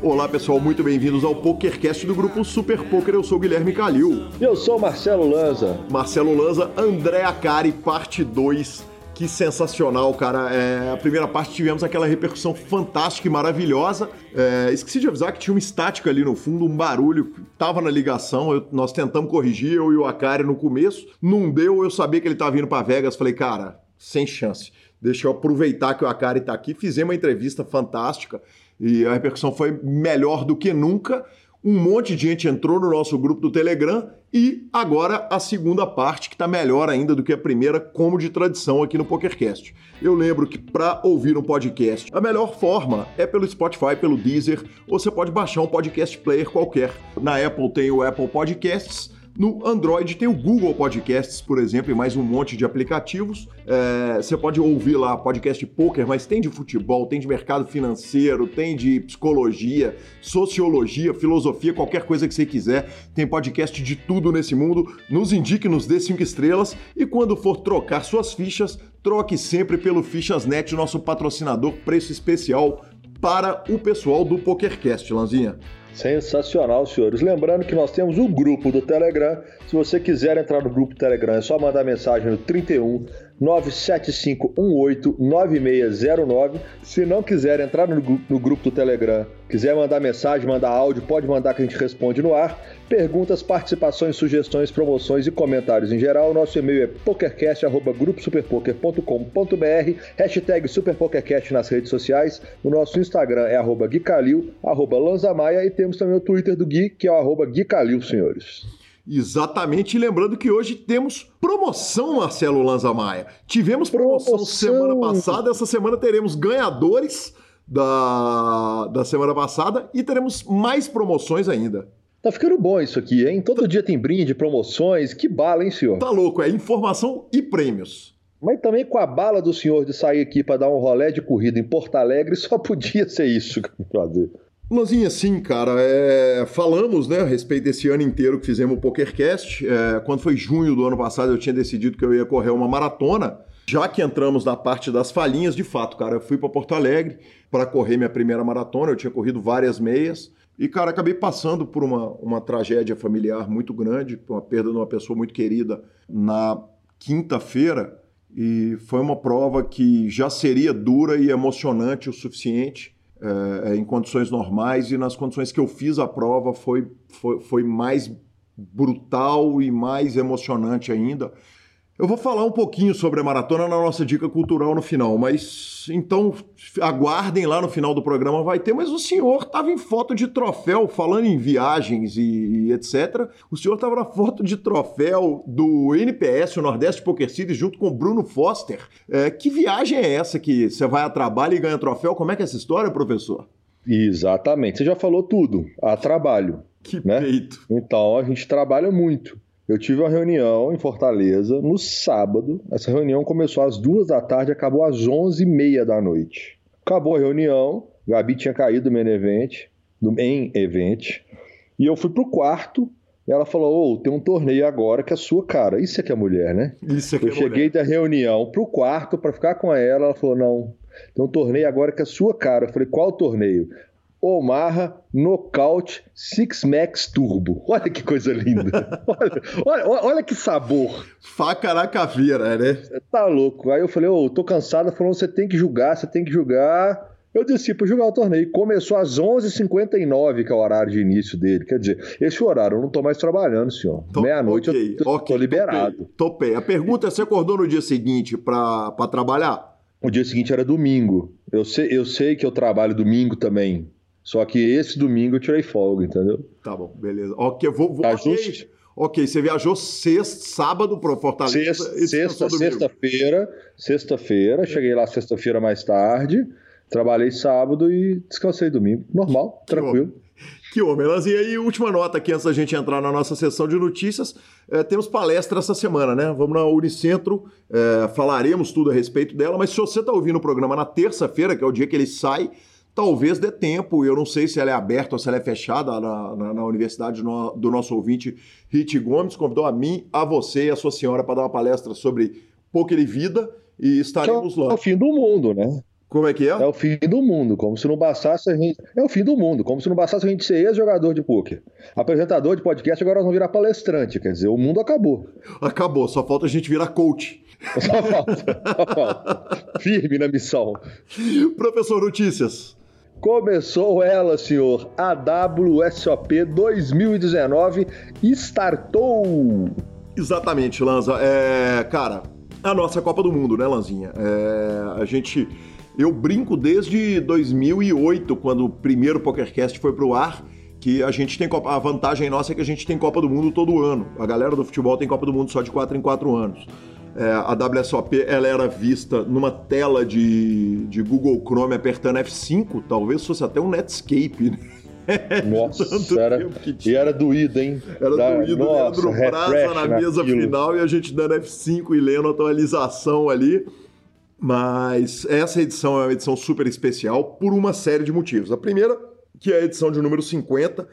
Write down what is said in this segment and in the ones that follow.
Olá pessoal, muito bem-vindos ao PokerCast do grupo Super Poker. Eu sou Guilherme Calil. E eu sou Marcelo Lanza. Marcelo Lanza, André Acari, parte 2. Que sensacional, cara. É, a primeira parte tivemos aquela repercussão fantástica e maravilhosa. É, esqueci de avisar que tinha uma estática ali no fundo, um barulho. Tava na ligação, eu, nós tentamos corrigir, eu e o Akari no começo. Não deu, eu sabia que ele tava vindo para Vegas. Falei, cara, sem chance. Deixa eu aproveitar que o Akari tá aqui. Fizemos uma entrevista fantástica e a repercussão foi melhor do que nunca. Um monte de gente entrou no nosso grupo do Telegram e agora a segunda parte que está melhor ainda do que a primeira, como de tradição aqui no PokerCast. Eu lembro que para ouvir um podcast, a melhor forma é pelo Spotify, pelo Deezer, ou você pode baixar um podcast player qualquer. Na Apple tem o Apple Podcasts, no Android tem o Google Podcasts, por exemplo, e mais um monte de aplicativos. É, você pode ouvir lá podcast de poker, mas tem de futebol, tem de mercado financeiro, tem de psicologia, sociologia, filosofia, qualquer coisa que você quiser. Tem podcast de tudo nesse mundo. Nos indique, nos dê cinco estrelas e quando for trocar suas fichas, troque sempre pelo Fichas.net, nosso patrocinador, preço especial para o pessoal do PokerCast, Lanzinha. Sensacional, senhores. Lembrando que nós temos o grupo do Telegram. Se você quiser entrar no grupo do Telegram, é só mandar mensagem no 31 975189609. Se não quiser entrar no, no, grupo do Telegram, quiser mandar mensagem, mandar áudio, pode mandar que a gente responde no ar. Perguntas, participações, sugestões, promoções e comentários em geral. Nosso e-mail é pokercast.gruposuperpoker.com.br hashtag superpokercast nas redes sociais. O nosso Instagram é arroba guicalil, arroba lanzamaia e temos também o Twitter do Gui, que é o arroba guicalil, senhores. Exatamente, e lembrando que hoje temos promoção, Marcelo Lanza Maia. Tivemos promoção, promoção, semana passada, essa semana teremos ganhadores da, da semana passada e teremos mais promoções ainda. Tá ficando bom isso aqui, hein? Todo dia tem brinde, promoções, que bala, hein, senhor? Tá louco, é informação e prêmios. Mas também com a bala do senhor de sair aqui para dar um rolé de corrida em Porto Alegre, só podia ser isso que eu fazer. Lanzinha, sim, cara. É... Falamos né, a respeito desse ano inteiro que fizemos o PokerCast. É... Quando foi junho do ano passado, eu tinha decidido que eu ia correr uma maratona. Já que entramos na parte das falhinhas, de fato, cara, eu fui para Porto Alegre para correr minha primeira maratona. Eu tinha corrido várias meias. E, cara, acabei passando por uma, uma tragédia familiar muito grande, uma perda de uma pessoa muito querida na quinta-feira. E foi uma prova que já seria dura e emocionante o suficiente é, em condições normais e nas condições que eu fiz a prova foi, foi, foi mais brutal e mais emocionante ainda. Eu vou falar um pouquinho sobre a maratona na nossa dica cultural no final, mas então aguardem lá no final do programa, vai ter. Mas o senhor estava em foto de troféu, falando em viagens e, etc. O senhor estava na foto de troféu do NPS, o Nordeste Poker City, junto com o Bruno Foster. É, que viagem é essa que você vai a trabalho e ganha troféu? Como é que é essa história, professor? Exatamente, você já falou tudo, a trabalho. Que né? peito. Então a gente trabalha muito. Eu tive uma reunião em Fortaleza no sábado. Essa reunião começou às duas da tarde, acabou às onze e meia da noite. Acabou a reunião, Gabi tinha caído no event, no em event, e eu fui pro quarto. E ela falou: oh, tem um torneio agora que é sua cara. Isso é que é mulher, né? Isso é que eu é cheguei mulher. da reunião pro quarto para ficar com ela. Ela falou: não, tem um torneio agora que é sua cara. Eu falei: qual torneio? Omaha Knockout Six Max Turbo. Olha que coisa linda. olha, olha, olha, que sabor. Faca na caveira, né? Tá louco. Aí eu falei, ô, oh, tô cansado. Falou, você tem que julgar, você tem que julgar. Eu desci para jogar o torneio. Começou às 11h59, que é o horário de início dele. Quer dizer, esse horário eu não tô mais trabalhando, senhor. Meia-noite okay, eu tô, okay, tô liberado. Topei, topei. A pergunta é: você acordou no dia seguinte para trabalhar? O dia seguinte era domingo. Eu sei, eu sei que eu trabalho domingo também. Só que esse domingo eu tirei folga, entendeu? Tá bom, beleza. Ok, vou. vou okay. ok, você viajou sexta, sábado para Fortaleza. Sexta, sexta-feira, sexta-feira, cheguei lá sexta-feira mais tarde, trabalhei sábado e descansei domingo. Normal, que tranquilo. Homem. Que homem, E aí, última nota aqui antes da gente entrar na nossa sessão de notícias. É, temos palestra essa semana, né? Vamos na Unicentro, é, falaremos tudo a respeito dela, mas se você está ouvindo o programa na terça-feira, que é o dia que ele sai, talvez dê tempo. Eu não sei se ela é aberta ou se ela é fechada na, na, na universidade do nosso ouvinte Rit Gomes. Convidou a mim, a você e a sua senhora para dar uma palestra sobre Poker e Vida e estaremos lá. É o fim do mundo, né? Como é que é? É o fim do mundo, como se não bastasse a gente. É o fim do mundo, como se não bastasse a gente ser ex-jogador de poker. Apresentador de podcast, agora nós vamos virar palestrante, quer dizer, o mundo acabou. Acabou, só falta a gente virar coach. Só falta, só falta. Firme na missão. Professor Notícias. Começou ela, senhor. A WSOP 2019 startou. Exatamente, Lanza. É, cara, a nossa Copa do Mundo, né, Lanzinha? É, a gente. Eu brinco desde 2008, quando o primeiro PokerCast foi pro ar, que a gente tem Copa. A vantagem nossa é que a gente tem Copa do Mundo todo ano. A galera do futebol tem Copa do Mundo só de 4 em 4 anos. É, a WSOP ela era vista numa tela de, de Google Chrome apertando F5, talvez fosse até um Netscape. Né? Nossa, era, e era doído, hein? Era da, doído, nossa, Leandro Braza na mesa naquilo. final e a gente dando F5 e lendo atualização ali. Mas essa edição é uma edição super especial por uma série de motivos. A primeira, que é a edição de número 50,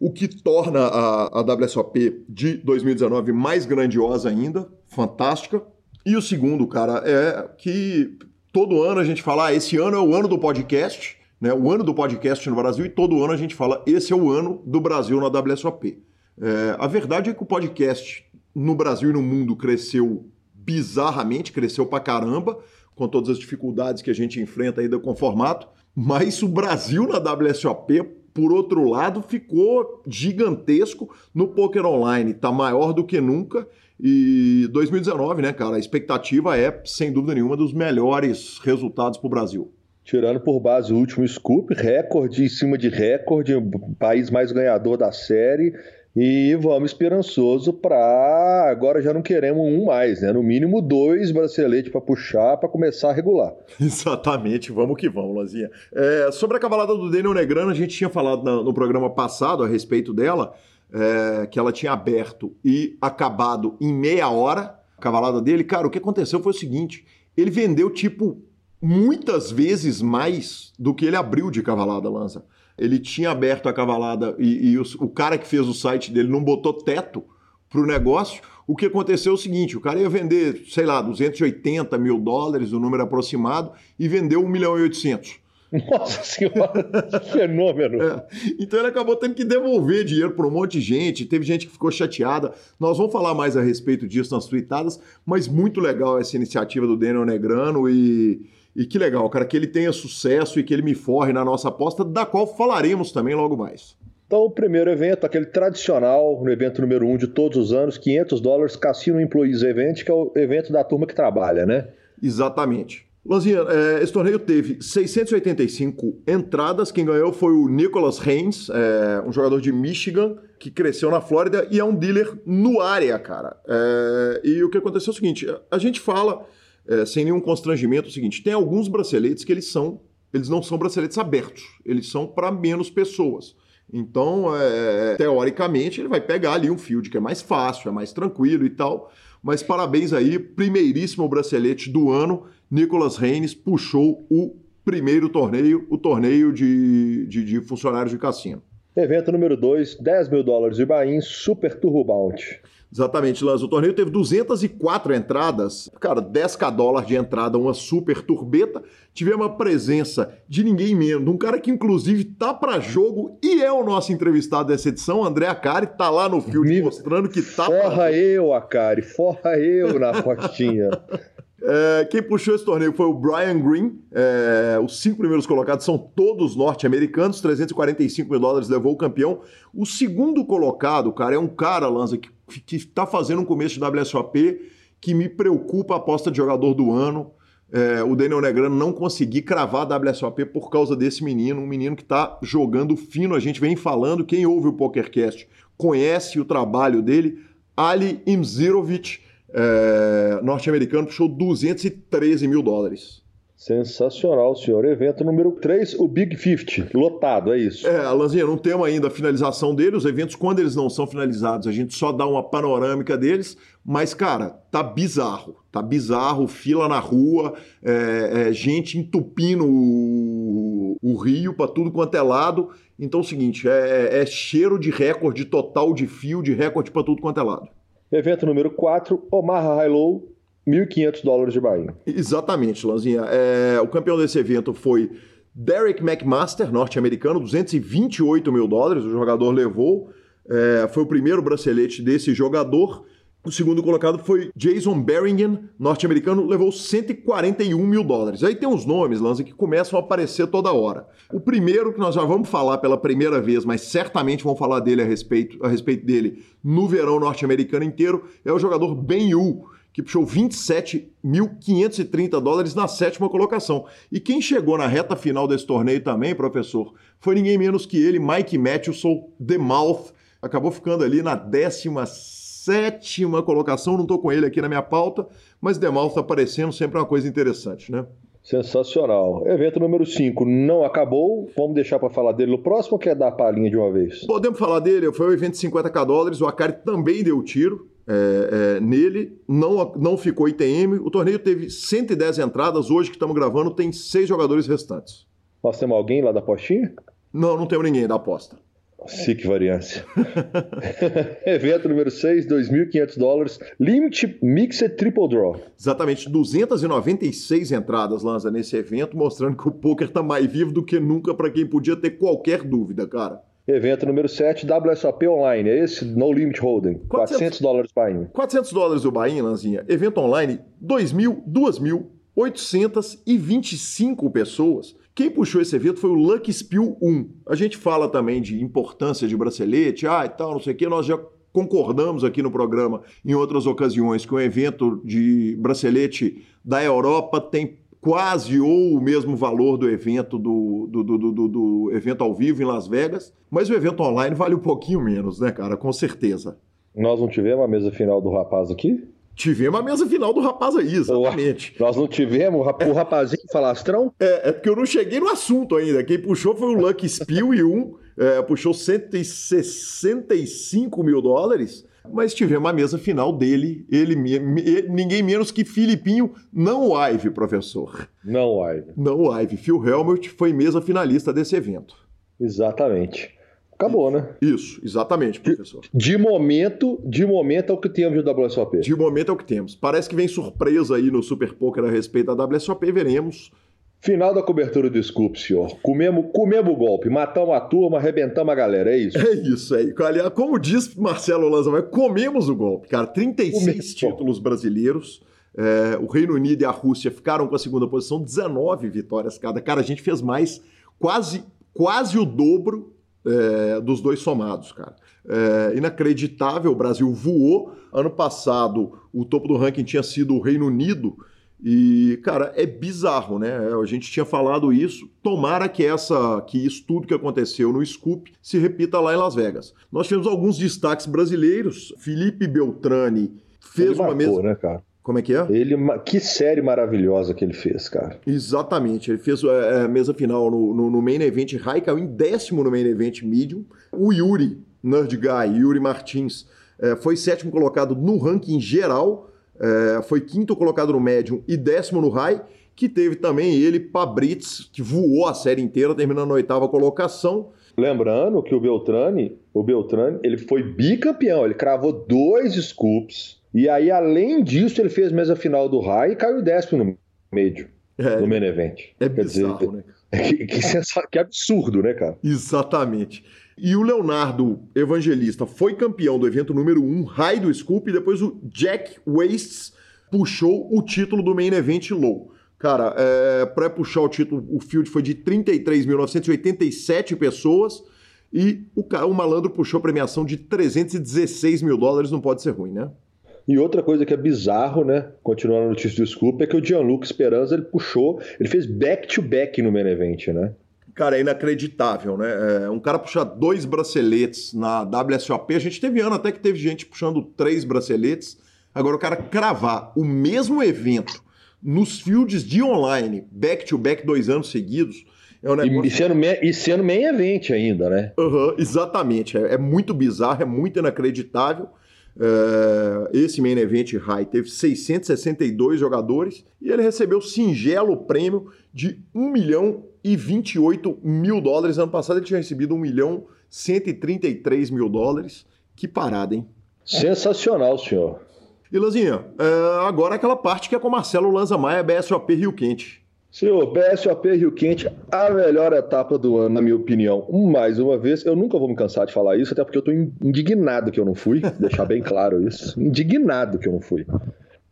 o que torna a, a WSOP de 2019 mais grandiosa ainda, fantástica. E o segundo, cara, é que todo ano a gente fala, ah, esse ano é o ano do podcast, né? O ano do podcast no Brasil e todo ano a gente fala, esse é o ano do Brasil na WSOP. É, a verdade é que o podcast no Brasil e no mundo cresceu bizarramente, cresceu pra caramba, com todas as dificuldades que a gente enfrenta ainda com o formato, mas o Brasil na WSOP, por outro lado, ficou gigantesco no poker online, tá maior do que nunca e 2019, né, cara, a expectativa é, sem dúvida nenhuma, dos melhores resultados para o Brasil. Tirando por base o último scoop, recorde em cima de recorde, país mais ganhador da série. E vamos esperançoso para agora já não queremos um mais, né? No mínimo dois braceletes para puxar para começar a regular. Exatamente, vamos que vamos, Lazinha. É, sobre a cavalada do Daniel Negrano, a gente tinha falado no, no programa passado a respeito dela é, que ela tinha aberto e acabado em meia hora, a cavalada dele. Cara, o que aconteceu foi o seguinte: ele vendeu, tipo, muitas vezes mais do que ele abriu de cavalada, Lança. Ele tinha aberto a cavalada e, e o, o cara que fez o site dele não botou teto para o negócio. O que aconteceu é o seguinte: o cara ia vender, sei lá, 280 mil dólares, o número aproximado, e vendeu 1 milhão e 800. Nossa senhora, que fenômeno. É. Então ele acabou tendo que devolver dinheiro para um monte de gente, teve gente que ficou chateada. Nós vamos falar mais a respeito disso nas tweetadas, mas muito legal essa iniciativa do Daniel Negrano e, e que legal, cara, que ele tenha sucesso e que ele me forre na nossa aposta, da qual falaremos também logo mais. Então, o primeiro evento, aquele tradicional, no evento número um de todos os anos, 500 dólares, Cassino Employees Event, que é o evento da turma que trabalha, né? Exatamente. Lanzinha, é, esse torneio teve 685 entradas. Quem ganhou foi o Nicholas Haynes, é, um jogador de Michigan que cresceu na Flórida e é um dealer no área, cara. É, e o que aconteceu é o seguinte: a gente fala é, sem nenhum constrangimento o seguinte: tem alguns braceletes que eles são, eles não são braceletes abertos, eles são para menos pessoas. Então, é, teoricamente, ele vai pegar ali um field que é mais fácil, é mais tranquilo e tal. Mas parabéns aí, primeiríssimo bracelete do ano. Nicolas Reines puxou o primeiro torneio, o torneio de, de, de funcionários de cassino. Evento número 2, 10 mil dólares de Bahia, Super Turbo Bounty. Exatamente, Lanz. O torneio teve 204 entradas. Cara, 10k dólar de entrada, uma super turbeta. Tivemos a presença de ninguém menos, um cara que inclusive tá para jogo e é o nosso entrevistado dessa edição, André Acari, tá lá no filme mostrando que tá Forra pra... eu, Acari, forra eu na fotinha. É, quem puxou esse torneio foi o Brian Green. É, os cinco primeiros colocados são todos norte-americanos. 345 mil dólares levou o campeão. O segundo colocado, cara, é um cara, Lanza, que que está fazendo um começo de WSOP que me preocupa a aposta de jogador do ano. É, o Daniel Negrano não conseguir cravar a WSOP por causa desse menino, um menino que está jogando fino. A gente vem falando, quem ouve o PokerCast conhece o trabalho dele. Ali Imzirovic, é, norte-americano, puxou 213 mil dólares. Sensacional, senhor. Evento número 3, o Big 50. Lotado, é isso. É, Alanzinha, não temos ainda a finalização dele. Os eventos, quando eles não são finalizados, a gente só dá uma panorâmica deles. Mas, cara, tá bizarro. Tá bizarro, fila na rua, é, é, gente entupindo o, o rio para tudo quanto é lado. Então é o seguinte, é, é cheiro de recorde total de fio, de recorde para tudo quanto é lado. Evento número 4, Omar High 1.500 dólares de Bahia. Exatamente, Lanzinha. É, o campeão desse evento foi Derek McMaster, norte-americano, 228 mil dólares. O jogador levou. É, foi o primeiro bracelete desse jogador. O segundo colocado foi Jason Berringen, norte-americano, levou 141 mil dólares. Aí tem uns nomes, Lanza, que começam a aparecer toda hora. O primeiro que nós já vamos falar pela primeira vez, mas certamente vão falar dele a respeito, a respeito dele no verão norte-americano inteiro, é o jogador Ben Yu, que puxou 27.530 dólares na sétima colocação. E quem chegou na reta final desse torneio também, professor, foi ninguém menos que ele, Mike Matthewson, The Mouth, acabou ficando ali na décima sétima colocação, não estou com ele aqui na minha pauta, mas Demal está aparecendo, sempre é uma coisa interessante, né? Sensacional. Evento número 5 não acabou. Vamos deixar para falar dele no próximo ou quer dar a palhinha de uma vez? Podemos falar dele. Foi o evento de 50k dólares. O Akari também deu tiro é, é, nele. Não, não ficou ITM. O torneio teve 110 entradas. Hoje que estamos gravando, tem seis jogadores restantes. Nós temos alguém lá da postinha? Não, não temos ninguém da aposta. SIC variância. Evento número 6, 2.500 dólares. Limit Mixed Triple Draw. Exatamente, 296 entradas, Lanza, nesse evento, mostrando que o poker está mais vivo do que nunca para quem podia ter qualquer dúvida, cara. Evento número 7, WSOP Online. É esse? No Limit Holding. 400, 400 dólares Bahia. 400 dólares o Bahia, Lanzinha. Evento online, 2.000, 2.825 pessoas. Quem puxou esse evento foi o Lucky Spill 1. A gente fala também de importância de bracelete, ah e tal, não sei o que, nós já concordamos aqui no programa em outras ocasiões que o evento de bracelete da Europa tem quase ou o mesmo valor do evento do, do, do, do, do evento ao vivo em Las Vegas, mas o evento online vale um pouquinho menos, né, cara? Com certeza. Nós não tivemos a mesa final do rapaz aqui? Tivemos a mesa final do rapaz aí, exatamente. Nós não tivemos o rapazinho falastrão? É, é porque eu não cheguei no assunto ainda. Quem puxou foi o Lucky Spill e um é, puxou 165 mil dólares. Mas tivemos a mesa final dele, ele, ele ninguém menos que Filipinho, não o Ive, professor. Não o Ive. Não o Ive. Phil Helmut foi mesa finalista desse evento. Exatamente. Acabou, né? Isso, exatamente, professor. De, de, momento, de momento é o que temos de WSOP. De momento é o que temos. Parece que vem surpresa aí no Super Poker a respeito da WSOP, veremos. Final da cobertura do Scoop, senhor. Comemos, comemos o golpe, matamos a turma, arrebentamos a galera, é isso? É isso aí. Como diz Marcelo Lanza, comemos o golpe, cara. 36 comemos títulos brasileiros. É, o Reino Unido e a Rússia ficaram com a segunda posição, 19 vitórias cada. Cara, a gente fez mais, quase, quase o dobro é, dos dois somados, cara. É, inacreditável, o Brasil voou. Ano passado, o topo do ranking tinha sido o Reino Unido. E, cara, é bizarro, né? A gente tinha falado isso. Tomara que essa, que isso tudo que aconteceu no Scoop se repita lá em Las Vegas. Nós tivemos alguns destaques brasileiros. Felipe Beltrani fez Ele uma mesa. Né, cara? Como é que é? Ele, que série maravilhosa que ele fez, cara. Exatamente. Ele fez a é, é, mesa final no, no, no, Main Event High, caiu em décimo no Main Event Medium. O Yuri, Nerd Guy, Yuri Martins, é, foi sétimo colocado no ranking geral, é, foi quinto colocado no Medium e décimo no High, que teve também ele, Pabritz, que voou a série inteira, terminando na oitava colocação. Lembrando que o Beltrani, o Beltrani, ele foi bicampeão, ele cravou dois scoops e aí, além disso, ele fez mesa final do High e caiu décimo no médio, é, no main event. É Quer bizarro, dizer, né? Que, que, que, absurdo, né, cara? Exatamente. E o Leonardo Evangelista foi campeão do evento número 1, High do Scoop, e depois o Jack Wastes puxou o título do main event low. Cara, é, para puxar o título, o field foi de 33.987 pessoas e o, o malandro puxou a premiação de 316 mil dólares, não pode ser ruim, né? E outra coisa que é bizarro, né? Continuando a notícia do Scoop, é que o Gianluca Esperança ele puxou, ele fez back-to-back -back no main event, né? Cara, é inacreditável, né? É, um cara puxar dois braceletes na WSOP, a gente teve ano até que teve gente puxando três braceletes. Agora o cara cravar o mesmo evento nos fields de online, back-to-back -back, dois anos seguidos, é um negócio... e, sendo, e sendo main event ainda, né? Uhum, exatamente. É, é muito bizarro, é muito inacreditável. Uh, esse main event high teve 662 jogadores e ele recebeu singelo prêmio de 1 milhão e 28 mil dólares. Ano passado ele tinha recebido 1 milhão 133 mil dólares. Que parada, hein? Sensacional, senhor. E Lanzinha, é, agora aquela parte que é com Marcelo Lanza Maia, BSOP Rio Quente. Senhor, BSOP Rio Quente, a melhor etapa do ano, na minha opinião. Mais uma vez, eu nunca vou me cansar de falar isso, até porque eu tô indignado que eu não fui, deixar bem claro isso. Indignado que eu não fui.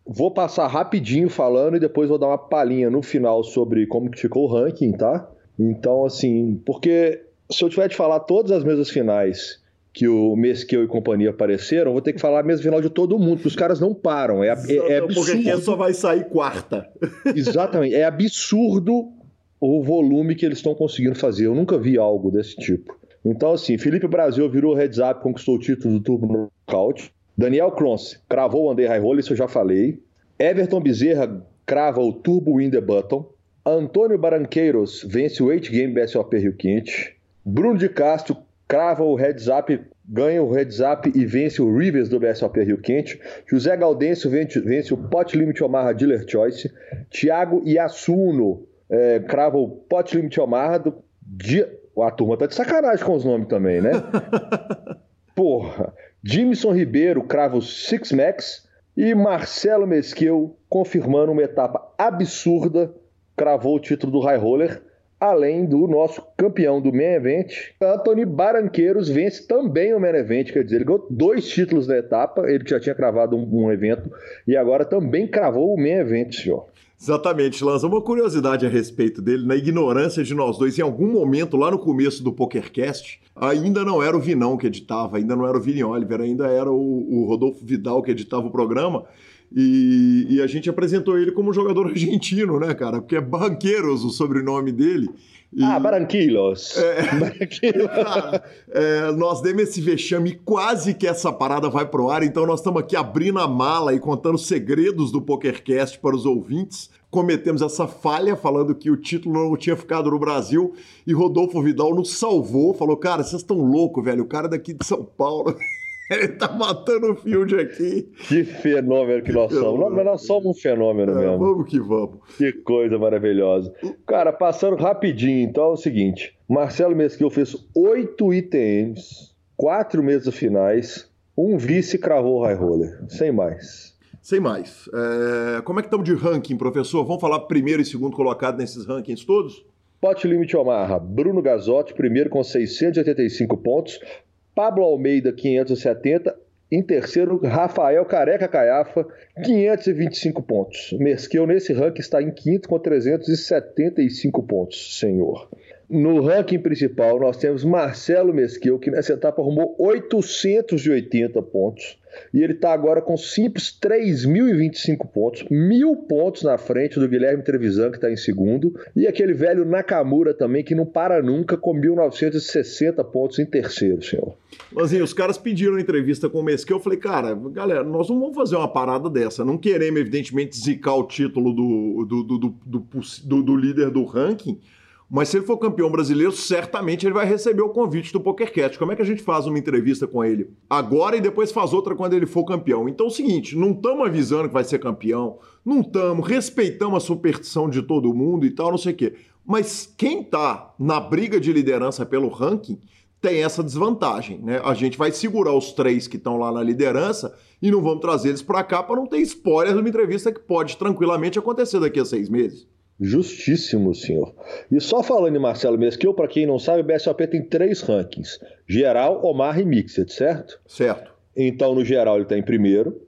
Vou passar rapidinho falando e depois vou dar uma palhinha no final sobre como que ficou o ranking, tá? Então, assim, porque se eu tiver de falar todas as mesas finais que o Mesquil e companhia apareceram, vou ter que falar a mesa final de todo mundo, porque os caras não param. É, é, é absurdo. Porque só vai sair quarta. Exatamente. É absurdo o volume que eles estão conseguindo fazer. Eu nunca vi algo desse tipo. Então, assim, Felipe Brasil virou heads up, conquistou o título do Turbo Knockout. Daniel Cronce cravou o Under High Roll, isso eu já falei. Everton Bezerra crava o Turbo Win the Button. Antônio Baranqueiros vence o 8 Game BSOP Rio Quente. Bruno de Castro crava o heads up, ganha o heads up e vence o Rivers do BSOP Rio Quente. José Gaudêncio vence, vence o Pot Limit Omaha Dealer Choice. Thiago Yasuno é, crava o Pot Limit Omaha do. A turma tá de sacanagem com os nomes também, né? Porra. Jimson Ribeiro crava o Six Max. E Marcelo Mesquil, confirmando uma etapa absurda, cravou o título do High Roller além do nosso campeão do main event, Anthony Baranqueiros vence também o main event, quer dizer, ele ganhou dois títulos da etapa, ele já tinha cravado um, um evento e agora também cravou o main event, senhor. Exatamente, Lanza. Uma curiosidade a respeito dele, na ignorância de nós dois, em algum momento lá no começo do PokerCast, ainda não era o Vinão que editava, ainda não era o Vini Oliver, ainda era o, o Rodolfo Vidal que editava o programa. E, e, a gente apresentou ele como jogador argentino, né, cara? Porque é Banqueiros o sobrenome dele. Ah, Barranquilos. É, cara, é, nós demos esse vexame quase que essa parada vai pro ar, então nós estamos aqui abrindo a mala e contando segredos do PokerCast para os ouvintes. Cometemos essa falha falando que o título não tinha ficado no Brasil e Rodolfo Vidal nos salvou, falou: Cara, vocês estão loucos, velho, o cara daqui de São Paulo. Ele tá matando o field aqui. Que fenômeno que nós somos. Mas nós somos um fenômeno é, mesmo. Vamos que vamos. Que coisa maravilhosa. Cara, passando rapidinho, então é o seguinte: Marcelo Mesquil fez oito ITMs, quatro mesas finais, um vice cravou o high roller. Sem mais. Sem mais. É... Como é que estamos de ranking, professor? Vamos falar primeiro e segundo colocado nesses rankings todos? Pote Limite Omarra, Bruno Gazotti, primeiro com 685 pontos. Pablo Almeida, 570. Em terceiro, Rafael Careca Caiafa, 525 pontos. Mesquil, nesse ranking, está em quinto com 375 pontos, senhor. No ranking principal, nós temos Marcelo Mesquil, que nessa etapa arrumou 880 pontos. E ele está agora com simples 3.025 pontos, mil pontos na frente do Guilherme Trevisan, que está em segundo. E aquele velho Nakamura também, que não para nunca, com 1.960 pontos em terceiro, senhor. Mas os caras pediram entrevista com o Mesquil. Eu falei, cara, galera, nós não vamos fazer uma parada dessa. Não queremos, evidentemente, zicar o título do, do, do, do, do líder do ranking mas se ele for campeão brasileiro, certamente ele vai receber o convite do PokerCast. Como é que a gente faz uma entrevista com ele agora e depois faz outra quando ele for campeão? Então é o seguinte, não estamos avisando que vai ser campeão, não estamos, respeitamos a superstição de todo mundo e tal, não sei o quê. Mas quem está na briga de liderança pelo ranking tem essa desvantagem, né? A gente vai segurar os três que estão lá na liderança e não vamos trazer eles para cá para não ter spoiler de uma entrevista que pode tranquilamente acontecer daqui a seis meses. Justíssimo, senhor. E só falando em Marcelo Mesquil, para quem não sabe, o BSOP tem três rankings: geral, Omar e Mixed, certo? Certo. Então, no geral, ele está em primeiro,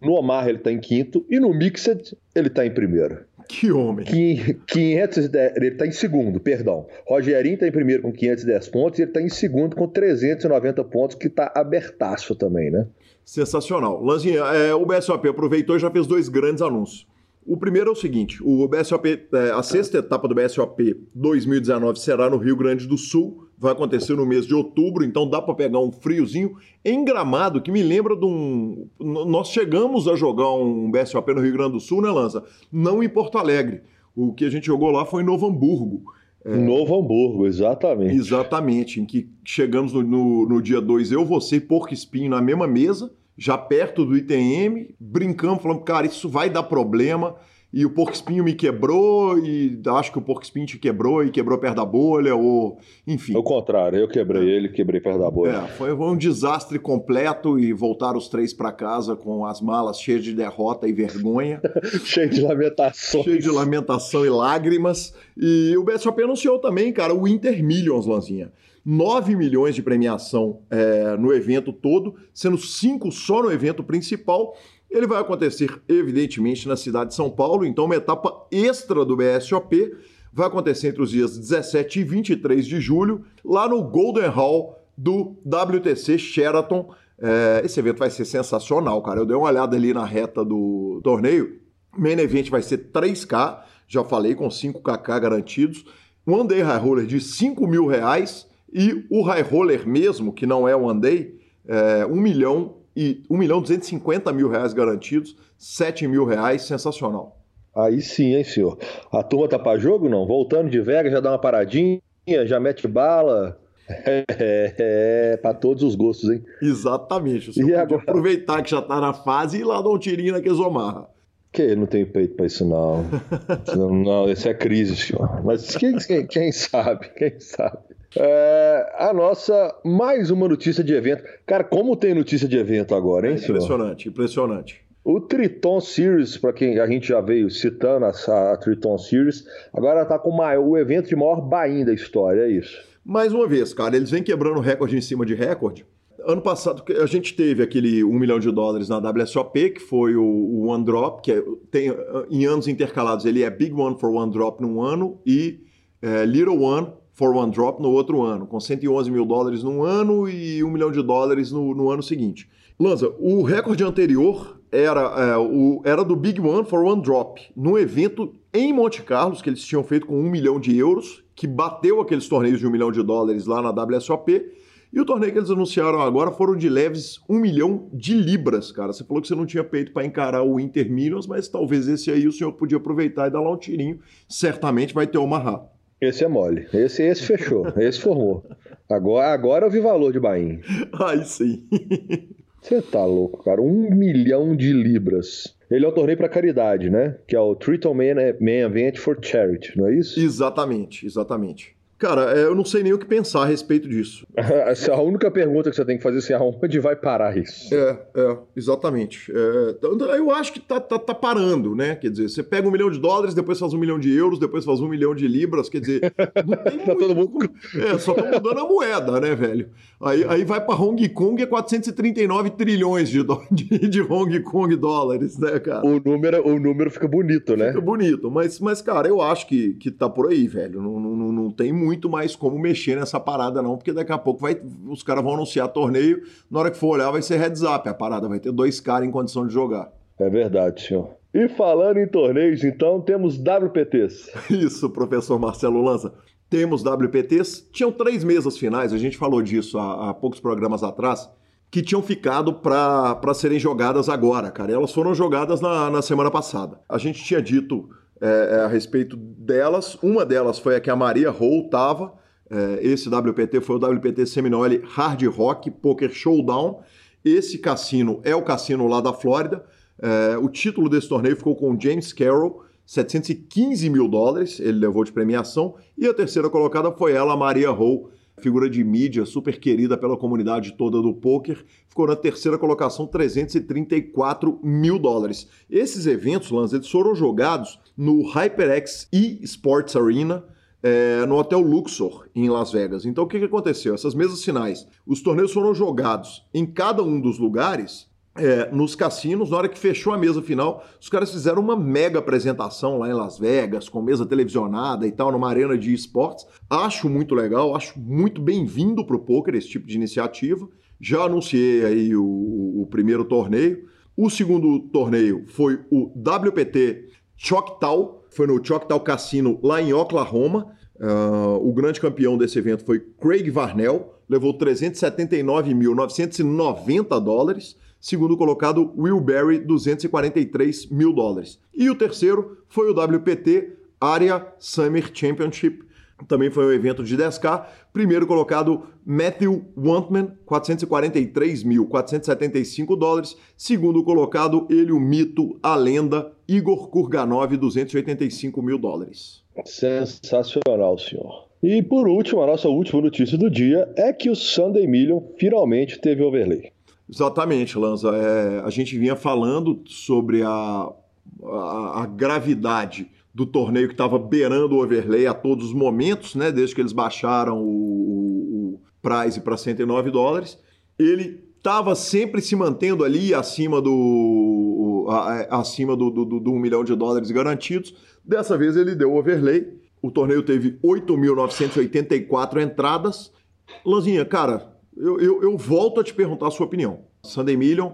no Omar, ele está em quinto, e no Mixed, ele está em primeiro. Que homem! 510, ele está em segundo, perdão. Rogerinho está em primeiro com 510 pontos e ele está em segundo com 390 pontos, que está abertaço também, né? Sensacional. Lanzinha, é, o BSOP aproveitou e já fez dois grandes anúncios. O primeiro é o seguinte: o BSOP, é, a sexta etapa do BSOP 2019 será no Rio Grande do Sul, vai acontecer no mês de outubro, então dá para pegar um friozinho em Gramado, que me lembra de um. Nós chegamos a jogar um BSOP no Rio Grande do Sul, né, Lança? Não em Porto Alegre. O que a gente jogou lá foi em Novo Hamburgo. É... Novo Hamburgo, exatamente. Exatamente, em que chegamos no, no, no dia 2, eu, você e Porco Espinho na mesma mesa já perto do ITM, brincando, falando, cara, isso vai dar problema. e o porco espinho me quebrou e acho que o porco espinho te quebrou e quebrou perto da bolha, ou enfim. O contrário, eu quebrei ele, quebrei perto da bolha. É, foi um desastre completo e voltaram os três para casa com as malas cheias de derrota e vergonha. Cheio de lamentações. Cheio de lamentação e lágrimas. E o BSOP anunciou também, cara, o Inter Millions, Lanzinha. 9 milhões de premiação é, no evento todo, sendo 5 só no evento principal ele vai acontecer, evidentemente, na cidade de São Paulo, então uma etapa extra do BSOP vai acontecer entre os dias 17 e 23 de julho, lá no Golden Hall do WTC Sheraton. É, esse evento vai ser sensacional, cara. Eu dei uma olhada ali na reta do torneio. Main Event vai ser 3K, já falei, com 5KK garantidos. One Day High Roller de 5 mil reais e o High Roller mesmo, que não é One Day, é 1 milhão e 1 milhão 250 mil reais garantidos, 7 mil reais, sensacional. Aí sim, hein, senhor? A turma tá para jogo, não? Voltando de Vegas, já dá uma paradinha, já mete bala. É, é, é para todos os gostos, hein? Exatamente. Você e agora... aproveitar que já tá na fase e ir lá dar um tirinho na Zomarra. Que não tem peito para isso, não. não, isso é crise, senhor. Mas quem, quem, quem sabe? Quem sabe? É, a nossa, mais uma notícia de evento. Cara, como tem notícia de evento agora, hein, é Impressionante, senhor? impressionante. O Triton Series, para quem a gente já veio citando a, a Triton Series, agora está com uma, o evento de maior buy da história, é isso. Mais uma vez, cara, eles vêm quebrando recorde em cima de recorde. Ano passado a gente teve aquele 1 milhão de dólares na WSOP, que foi o, o One Drop, que é, tem em anos intercalados ele é Big One for One Drop num ano e é, Little One for One Drop no outro ano, com 111 mil dólares num ano e 1 milhão de dólares no, no ano seguinte. Lanza, o recorde anterior era, é, o, era do Big One for One Drop, num evento em Monte Carlos, que eles tinham feito com 1 milhão de euros, que bateu aqueles torneios de 1 milhão de dólares lá na WSOP. E o torneio que eles anunciaram agora foram de leves 1 milhão de libras, cara. Você falou que você não tinha peito para encarar o Inter Millions, mas talvez esse aí o senhor podia aproveitar e dar lá um tirinho. Certamente vai ter uma rata. Esse é mole. Esse, esse fechou. esse formou. Agora, agora eu vi valor de Bahia. Aí sim. Você tá louco, cara. Um milhão de libras. Ele é o torneio para caridade, né? Que é o Triton Man, Man Event for Charity, não é isso? Exatamente, exatamente. Cara, é, eu não sei nem o que pensar a respeito disso. a única pergunta que você tem que fazer é assim, aonde vai parar isso? É, é, exatamente. É, então, eu acho que tá, tá, tá, parando, né? Quer dizer, você pega um milhão de dólares, depois faz um milhão de euros, depois faz um milhão de libras, quer dizer, não tem tá todo mundo... É, só tá mudando a moeda, né, velho? Aí, aí vai para Hong Kong, é 439 trilhões de, de, de Hong Kong dólares, né, cara? O número, o número fica bonito, né? Fica bonito, mas, mas cara, eu acho que, que tá por aí, velho. Não, não, não tem muito muito mais como mexer nessa parada, não, porque daqui a pouco vai, os caras vão anunciar torneio, na hora que for olhar vai ser heads up a parada, vai ter dois caras em condição de jogar. É verdade, senhor. E falando em torneios, então, temos WPTs. Isso, professor Marcelo Lanza. Temos WPTs. Tinham três mesas finais, a gente falou disso há, há poucos programas atrás, que tinham ficado para serem jogadas agora, cara. Elas foram jogadas na, na semana passada. A gente tinha dito é, é, a respeito delas. Uma delas foi a que a Maria Hall estava. É, esse WPT foi o WPT Seminole Hard Rock Poker Showdown. Esse cassino é o cassino lá da Flórida. É, o título desse torneio ficou com James Carroll, 715 mil dólares, ele levou de premiação. E a terceira colocada foi ela, Maria Hall, figura de mídia super querida pela comunidade toda do poker, ficou na terceira colocação, 334 mil dólares. Esses eventos, Lance, eles foram jogados no HyperX eSports Arena, é, no Hotel Luxor, em Las Vegas. Então, o que, que aconteceu? Essas mesas finais, os torneios foram jogados em cada um dos lugares é, nos cassinos, na hora que fechou a mesa final, os caras fizeram uma mega apresentação lá em Las Vegas, com mesa televisionada e tal, numa arena de esportes. Acho muito legal, acho muito bem-vindo para o poker esse tipo de iniciativa. Já anunciei aí o, o, primeiro torneio. O segundo torneio foi o WPT Choctaw, foi no Choctaw Cassino lá em Oklahoma. Uh, o grande campeão desse evento foi Craig Varnell, levou 379.990 dólares. Segundo colocado, Will Berry, 243 mil dólares. E o terceiro foi o WPT Area Summer Championship, também foi um evento de 10K. Primeiro colocado, Matthew Wantman, 443.475 dólares. Segundo colocado, ele, o mito, a lenda, Igor Kurganov, 285 mil dólares. Sensacional, senhor. E por último, a nossa última notícia do dia é que o Sunday Million finalmente teve overlay. Exatamente, Lanza. É, a gente vinha falando sobre a, a, a gravidade do torneio que estava beirando o overlay a todos os momentos, né? Desde que eles baixaram o, o, o price para 109 dólares. Ele estava sempre se mantendo ali acima do acima do, do, do, do 1 milhão de dólares garantidos. Dessa vez ele deu overlay. O torneio teve 8.984 entradas. Lanzinha, cara, eu, eu, eu, volto a te perguntar a sua opinião. Sunday Million,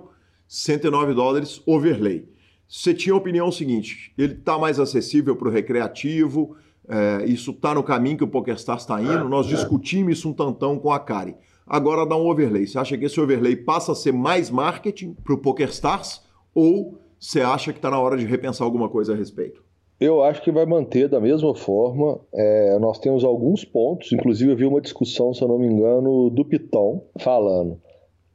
109 dólares, overlay. Você tinha a opinião seguinte: ele está mais acessível para o recreativo, é, isso está no caminho que o PokerStars está indo. Nós discutimos isso um tantão com a Kari. Agora dá um overlay. Você acha que esse overlay passa a ser mais marketing para o PokerStars ou você acha que está na hora de repensar alguma coisa a respeito? Eu acho que vai manter da mesma forma. É, nós temos alguns pontos, inclusive eu vi uma discussão, se eu não me engano, do Piton falando.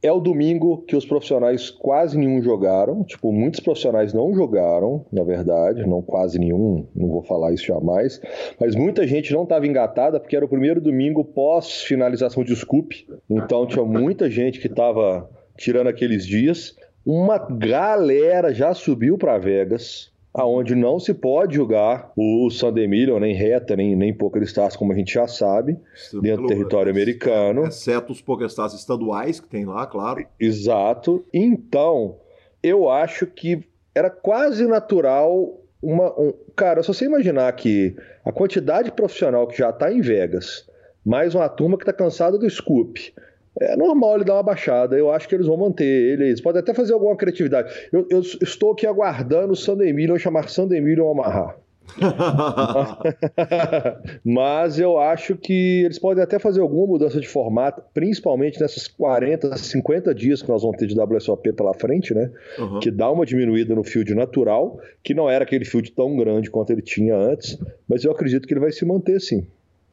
É o domingo que os profissionais quase nenhum jogaram. Tipo, muitos profissionais não jogaram, na verdade, não quase nenhum, não vou falar isso jamais. Mas muita gente não estava engatada porque era o primeiro domingo pós finalização de Scoop. Então tinha muita gente que estava tirando aqueles dias. Uma galera já subiu para Vegas aonde não se pode jogar o Sunday Million, nem reta, nem, nem PokerStars, como a gente já sabe, Isso dentro do território americano. Exceto os PokerStars estaduais que tem lá, claro. Exato. Então, eu acho que era quase natural uma... Um... Cara, só você imaginar que a quantidade profissional que já está em Vegas, mais uma turma que está cansada do Scoop, é normal ele dar uma baixada. Eu acho que eles vão manter ele. Eles podem até fazer alguma criatividade. Eu, eu estou aqui aguardando o Million chamar Million amarrar. Mas eu acho que eles podem até fazer alguma mudança de formato, principalmente nessas 40, 50 dias que nós vamos ter de WSOP pela frente, né? Uhum. Que dá uma diminuída no field natural, que não era aquele field tão grande quanto ele tinha antes, mas eu acredito que ele vai se manter sim.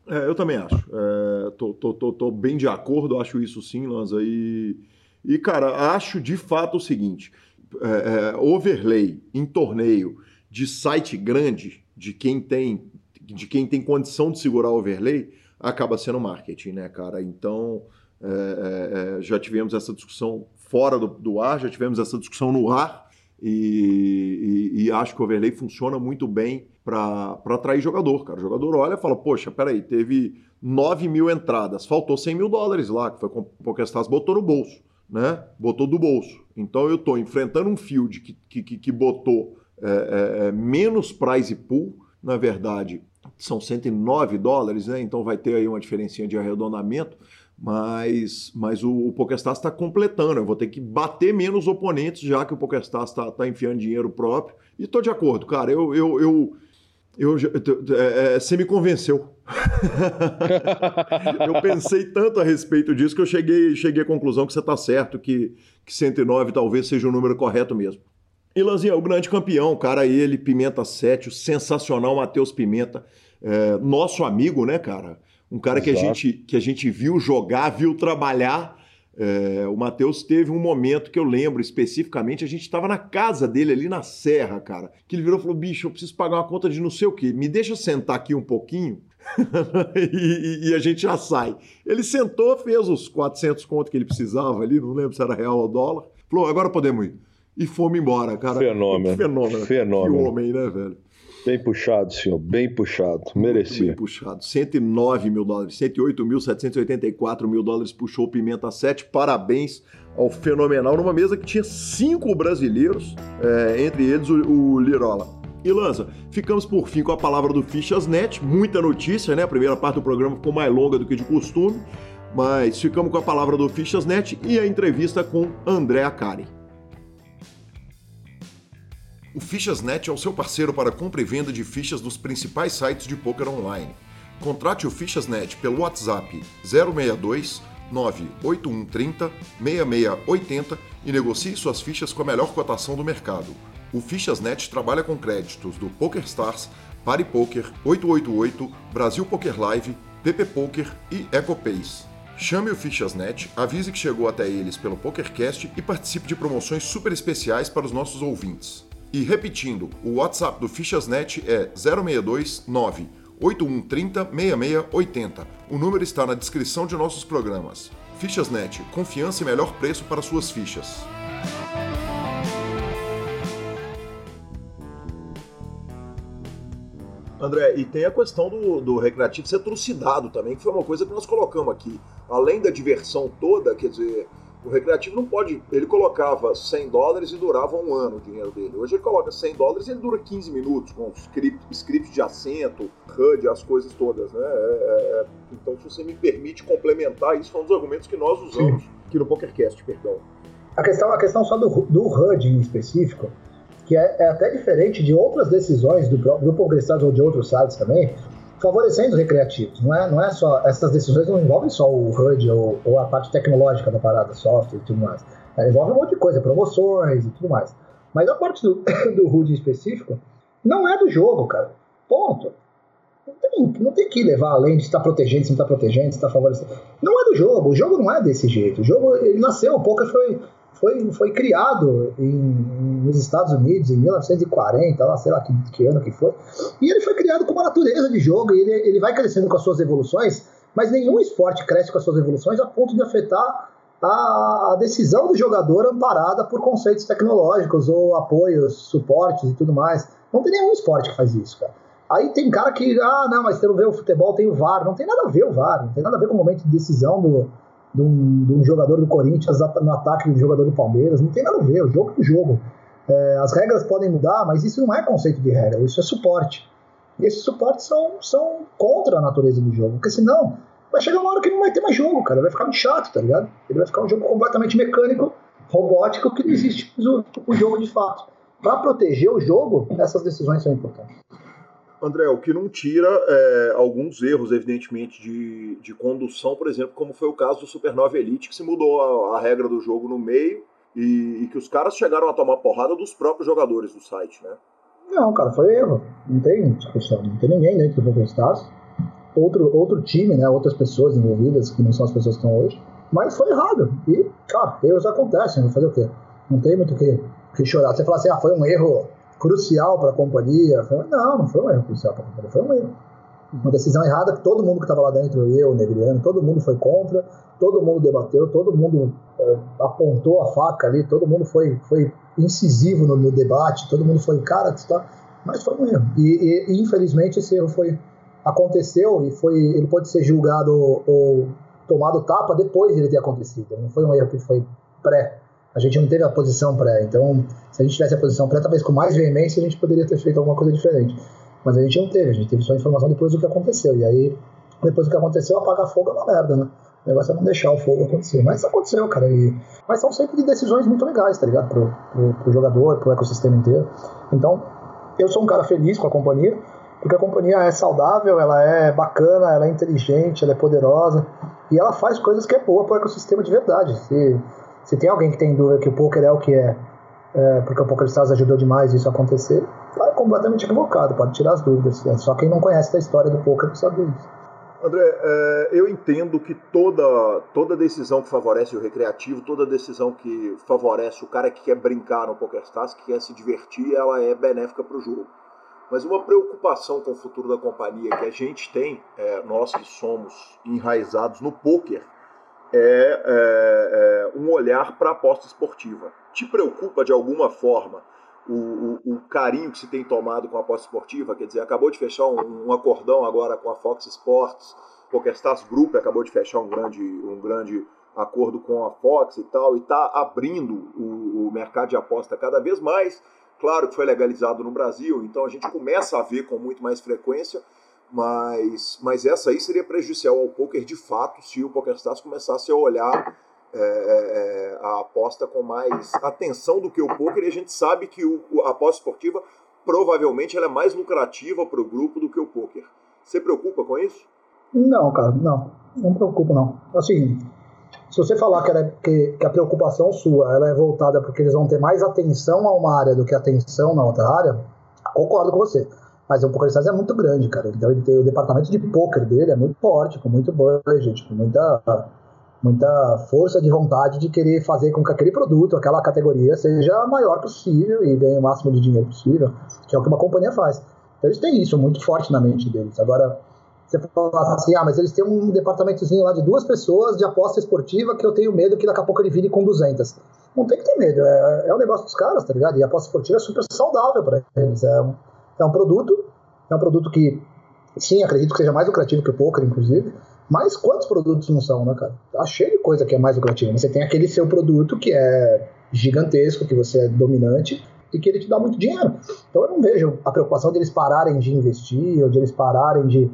É, eu também acho. É, tô, tô, tô, tô, bem de acordo, acho isso sim, Lanza. E, cara, acho de fato o seguinte: é, é, overlay em torneio de site grande, de quem tem de quem tem condição de segurar overlay, acaba sendo marketing, né, cara? Então, é, é, já tivemos essa discussão fora do, do, ar, já tivemos essa discussão no ar, e, e, e acho que o overlay funciona muito bem para atrair jogador, cara. O jogador olha e fala, poxa, peraí, teve 9 mil entradas, faltou 100 mil dólares lá, que foi com o PokerStars botou no bolso, né? Botou do bolso. Então eu estou enfrentando um field que, que, que botou é, é, é, menos prize pool, na verdade, são 109 dólares, né? Então vai ter aí uma diferencinha de arredondamento, mas, mas o, o PokerStars está completando. Eu vou ter que bater menos oponentes, já que o PokerStars está tá enfiando dinheiro próprio. E estou de acordo, cara. Eu, eu, eu, eu, é, é, você me convenceu. eu pensei tanto a respeito disso que eu cheguei, cheguei à conclusão que você está certo, que, que 109 talvez seja o número correto mesmo. E Lanzinha, o grande campeão, cara, ele, Pimenta 7, o sensacional Matheus Pimenta, é, nosso amigo, né, cara? Um cara que a, gente, que a gente viu jogar, viu trabalhar é, o Matheus teve um momento que eu lembro especificamente, a gente estava na casa dele ali na serra, cara, que ele virou e falou, bicho, eu preciso pagar uma conta de não sei o quê, me deixa sentar aqui um pouquinho e, e, a gente já sai. Ele sentou, fez os 400 contos que ele precisava ali, não lembro se era real ou dólar, falou, agora podemos ir. E fomos embora, cara. Fenômeno. Fenômeno. Fenômeno. Que homem, né, velho? Bem puxado, senhor, bem puxado. Merecia. Bem puxado. 109 mil dólares, 108.784 mil dólares puxou o Pimenta 7. Parabéns ao Fenomenal, numa mesa que tinha cinco brasileiros, é, entre eles o, o Lirola. E Lanza, ficamos por fim com a palavra do Fichasnet, muita notícia, né? A primeira parte do programa ficou mais longa do que de costume, mas ficamos com a palavra do Fichasnet e a entrevista com André Acari. O Fichas.net é o seu parceiro para compra e venda de fichas dos principais sites de poker online. Contrate o Fichas.net pelo WhatsApp 062 98130 6680 e negocie suas fichas com a melhor cotação do mercado. O Fichas.net trabalha com créditos do PokerStars Pari Poker, 888, Brasil Poker Live, PP Poker e EcoPace. Chame o Fichasnet, avise que chegou até eles pelo PokerCast e participe de promoções super especiais para os nossos ouvintes. E repetindo, o WhatsApp do Fichasnet é 062 9 8130 6680. O número está na descrição de nossos programas. Fichasnet, confiança e melhor preço para suas fichas. André, e tem a questão do, do recreativo ser trucidado também, que foi uma coisa que nós colocamos aqui. Além da diversão toda, quer dizer, o recreativo não pode. Ele colocava 100 dólares e durava um ano o dinheiro dele. Hoje ele coloca 100 dólares e ele dura 15 minutos, com script, script de assento, HUD, as coisas todas, né? É, é, é, então, se você me permite complementar, isso foi um dos argumentos que nós usamos Sim. aqui no PokerCast, perdão. A questão, a questão só do, do HUD em específico, que é, é, até diferente de outras decisões do, do PokerStars ou de outros sites também, favorecendo os recreativos. Não é, não é só essas decisões não envolvem só o HUD ou, ou a parte tecnológica da parada, software e tudo mais. Ela envolve um monte de coisa, promoções e tudo mais. Mas a parte do, do HUD em específico não é do jogo, cara. Ponto. Não tem, não tem que levar além de estar protegendo, se não está protegendo, se está favorecendo. Não é do jogo. O jogo não é desse jeito. O jogo ele nasceu, o poker foi foi, foi criado em, nos Estados Unidos em 1940, lá, sei lá que, que, ano que foi. E ele foi criado com uma natureza de jogo, e ele, ele vai crescendo com as suas evoluções, mas nenhum esporte cresce com as suas evoluções a ponto de afetar a, a decisão do jogador amparada por conceitos tecnológicos ou apoios, suportes e tudo mais. Não tem nenhum esporte que faz isso, cara. Aí tem cara que, ah, não, mas você não vê o futebol, tem o VAR. Não tem nada a ver o VAR, não tem nada a ver com o momento de decisão do, de um, de um, jogador do Corinthians no ataque do jogador do Palmeiras. Não tem nada a ver, o jogo é jogo. É, as regras podem mudar, mas isso não é conceito de regra, isso é suporte. E esses suportes são, são contra a natureza do jogo, porque senão vai chegar uma hora que não vai ter mais jogo, cara. Vai ficar muito chato, tá ligado? Ele vai ficar um jogo completamente mecânico, robótico, que não existe o, o jogo de fato. Para proteger o jogo, essas decisões são importantes. André, o que não tira é, alguns erros, evidentemente, de, de condução, por exemplo, como foi o caso do Supernova Elite, que se mudou a, a regra do jogo no meio e, e, que os caras chegaram a tomar porrada dos próprios jogadores do site, né? Não, cara, foi erro. Não tem discussão. Não tem ninguém dentro do PokerStars. Outro, outro time, né? Outras pessoas envolvidas, que não são as pessoas que estão hoje. Mas foi errado. E, cara, erros acontecem. Vou fazer o quê? Não tem muito o que, que chorar. Você fala assim, ah, foi um erro crucial para a companhia. Não, não foi um erro crucial para a companhia, foi um erro. Uma decisão errada que todo mundo que estava lá dentro, eu, Negriano, todo mundo foi contra, todo mundo debateu, todo mundo é, apontou a faca ali, todo mundo foi, foi incisivo no, no debate, todo mundo foi, cara, tá... mas foi um erro. E, e, infelizmente esse erro foi aconteceu e foi ele pode ser julgado ou, ou tomado tapa depois de ele ter acontecido. Não foi um erro que foi pré a gente não teve a posição pré. Então, se a gente tivesse a posição pré, talvez com mais veemência a gente poderia ter feito alguma coisa diferente. Mas a gente não teve, a gente teve só informação depois do que aconteceu. E aí, depois do que aconteceu, apagar fogo é uma merda, né? O negócio é não deixar o fogo acontecer. Mas aconteceu, cara. E... Mas são sempre de decisões muito legais, tá ligado? Pro, pro, pro jogador, pro ecossistema inteiro. Então, eu sou um cara feliz com a companhia, porque a companhia é saudável, ela é bacana, ela é inteligente, ela é poderosa. E ela faz coisas que é boa pro ecossistema de verdade. Se se tem alguém que tem dúvida que o poker é o que é, é porque o Poker Stars ajudou demais isso a acontecer, tá completamente equivocado, pode tirar as dúvidas. É só quem não conhece a história do poker sabe isso. André, é, eu entendo que toda, toda decisão que favorece o recreativo, toda decisão que favorece o cara que quer brincar no PokerStars, que quer se divertir, ela é benéfica para o jogo. Mas uma preocupação com o futuro da companhia que a gente tem, é, nós que somos enraizados no poker, é, é, é um olhar para a aposta esportiva. Te preocupa de alguma forma o, o, o, carinho que se tem tomado com a aposta esportiva? Quer dizer, acabou de fechar um, um acordão agora com a Fox Sports, PokerStars Group acabou de fechar um grande, um grande acordo com a Fox e tal, e está abrindo o, o mercado de aposta cada vez mais. Claro que foi legalizado no Brasil, então a gente começa a ver com muito mais frequência mas, mas essa aí seria prejudicial ao poker de fato se o PokerStars começasse a olhar é, é, é, a aposta com mais atenção do que o poker e a gente sabe que o, a aposta esportiva provavelmente ela é mais lucrativa para o grupo do que o poker. Você preocupa com isso? Não, cara, não. Não me preocupo, não. Assim, se você falar que, é, que, que, a preocupação sua ela é voltada porque eles vão ter mais atenção a uma área do que atenção na outra área, concordo com você. Mas o PokerStars é muito grande, cara. Então ele tem o departamento de poker dele é muito forte, com muito budget, com muita, muita força de vontade de querer fazer com que aquele produto, aquela categoria, seja a maior possível e ganhe o máximo de dinheiro possível, que é o que uma companhia faz. Então eles têm isso muito forte na mente deles. Agora, você fala assim, ah, mas eles têm um departamentozinho lá de duas pessoas de aposta esportiva que eu tenho medo que daqui a pouco ele vire com 200. Não tem que ter medo, é, é negócio dos caras, tá ligado? E a aposta esportiva é super saudável para eles. É um, é um produto, é um produto que, sim, acredito que seja mais lucrativo que o poker, inclusive. Mas quantos produtos não são, né, cara? Tá cheio de coisa que é mais lucrativa. Você tem aquele seu produto que é gigantesco, que você é dominante e que ele te dá muito dinheiro. Então eu não vejo a preocupação de pararem de investir ou de eles pararem de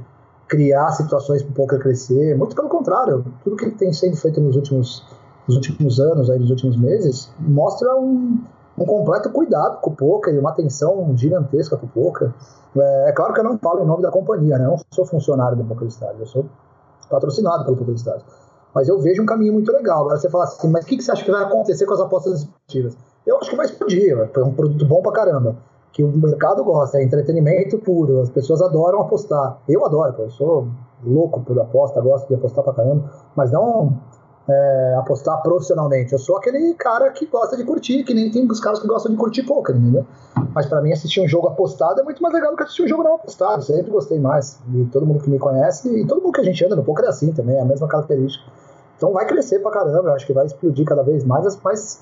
criar situações para o poker crescer. Muito pelo contrário, tudo que tem sido feito nos últimos, nos últimos anos, aí, nos últimos meses, mostra um, um completo cuidado com o poker e uma atenção gigantesca com o poker. É, é, claro que eu não falo em nome da companhia, né? eu não sou funcionário do Poker Stars, eu sou patrocinado pelo Poker Stars. Mas eu vejo um caminho muito legal. Agora você fala assim, mas o que, que você acha que vai acontecer com as apostas esportivas? Eu acho que vai explodir, é um produto bom pra caramba que o mercado gosta, é entretenimento puro, as pessoas adoram apostar. Eu adoro, eu sou louco por aposta, gosto de apostar pra caramba, mas não é, apostar profissionalmente. Eu sou aquele cara que gosta de curtir, que nem tem os caras que gostam de curtir poker, entendeu? Mas para mim assistir um jogo apostado é muito mais legal do que assistir um jogo não apostado. Eu sempre gostei mais. E todo mundo que me conhece, e todo mundo que a gente anda no poker é assim também, é a mesma característica. Então vai crescer pra caramba, eu acho que vai explodir cada vez mais, mas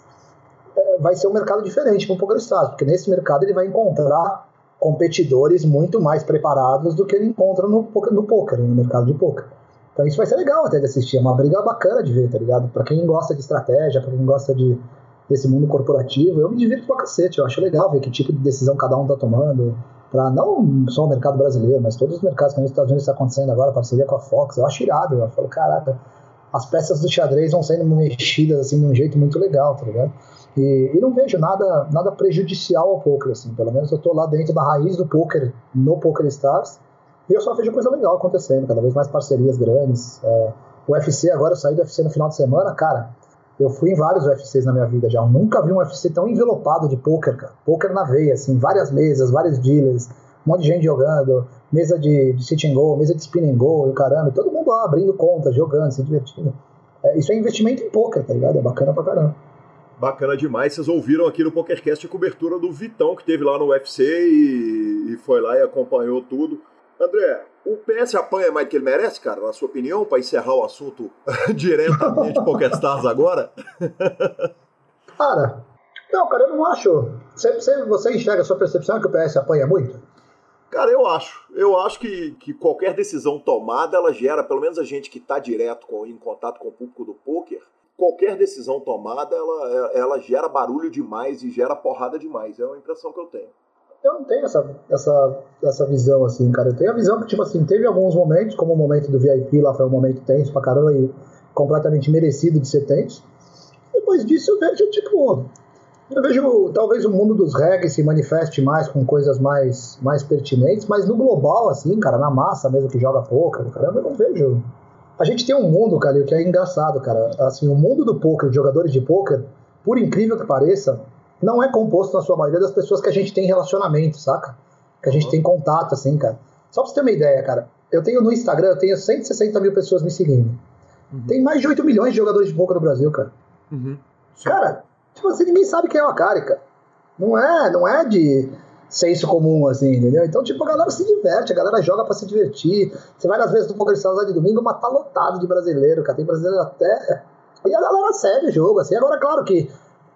é, vai ser um mercado diferente para o PokerStars, porque nesse mercado ele vai encontrar competidores muito mais preparados do que ele encontra no, no poker, no mercado de poker. Então isso vai ser legal até de assistir, é uma briga bacana de ver, tá ligado? Para quem gosta de estratégia, para quem gosta de, desse mundo corporativo, eu me divirto pra cacete, eu acho legal ver que tipo de decisão cada um tá tomando, para não só o mercado brasileiro, mas todos os mercados que nos Estados Unidos está acontecendo agora, parceria com a Fox, eu acho irado, eu falo, caraca, as peças do xadrez vão sendo mexidas assim de um jeito muito legal, tá ligado? E, e, não vejo nada, nada prejudicial ao poker, assim. Pelo menos eu estou lá dentro da raiz do poker, no Poker Stars, e eu só vejo coisa legal acontecendo, cada vez mais parcerias grandes. É, o UFC, agora eu saí do UFC no final de semana, cara. Eu fui em vários UFCs na minha vida já. Eu nunca vi um UFC tão envelopado de poker, cara. Poker na veia, assim, várias mesas, vários dealers, um monte de gente jogando, mesa de, de sit and go, mesa de spin and go, e caramba, e todo mundo lá abrindo conta, jogando, se divertindo. É, isso é investimento em poker, tá ligado? É bacana pra caramba. Bacana demais. Vocês ouviram aqui no PokerCast a cobertura do Vitão, que teve lá no UFC e, e foi lá e acompanhou tudo. André, o PS apanha mais do que ele merece, cara, na sua opinião, para encerrar o assunto diretamente PokerStars agora? cara, não, cara, eu não acho. Você, você enxerga a sua percepção que o PS apanha muito? Cara, eu acho. Eu acho que, que qualquer decisão tomada, ela gera, pelo menos a gente que está direto com, em contato com o público do poker, qualquer decisão tomada, ela, ela gera barulho demais e gera porrada demais. É uma impressão que eu tenho. Eu não tenho essa, essa, essa visão, assim, cara. Eu tenho a visão que, tipo assim, teve alguns momentos, como o momento do VIP lá foi um momento tenso pra caramba e completamente merecido de ser tenso. Depois disso eu vejo, tipo, eu vejo talvez o mundo dos reggae se manifeste mais com coisas mais, mais pertinentes, mas no global, assim, cara, na massa mesmo que joga pouco, caramba, eu não vejo a gente tem um mundo, cara, que é engraçado, cara. Assim, o mundo do poker, de jogadores de poker, por incrível que pareça, não é composto na sua maioria das pessoas que a gente tem relacionamento, saca? Que a gente tem contato, assim, cara. Só pra você ter uma ideia, cara. Eu tenho no Instagram, eu tenho 160 mil pessoas me seguindo. Uhum. Tem mais de 8 milhões de jogadores de poker no Brasil, cara. Uhum. Cara, tipo assim, ninguém sabe quem é o Akari, cara. Não é, não é de senso comum, assim, entendeu? Então, tipo, a galera se diverte, a galera joga pra se divertir. Você vai nas vezes do Poker Stars lá de domingo, mas tá lotado de brasileiro, cara. Tem brasileiro até. E a galera segue o jogo, assim. Agora, claro que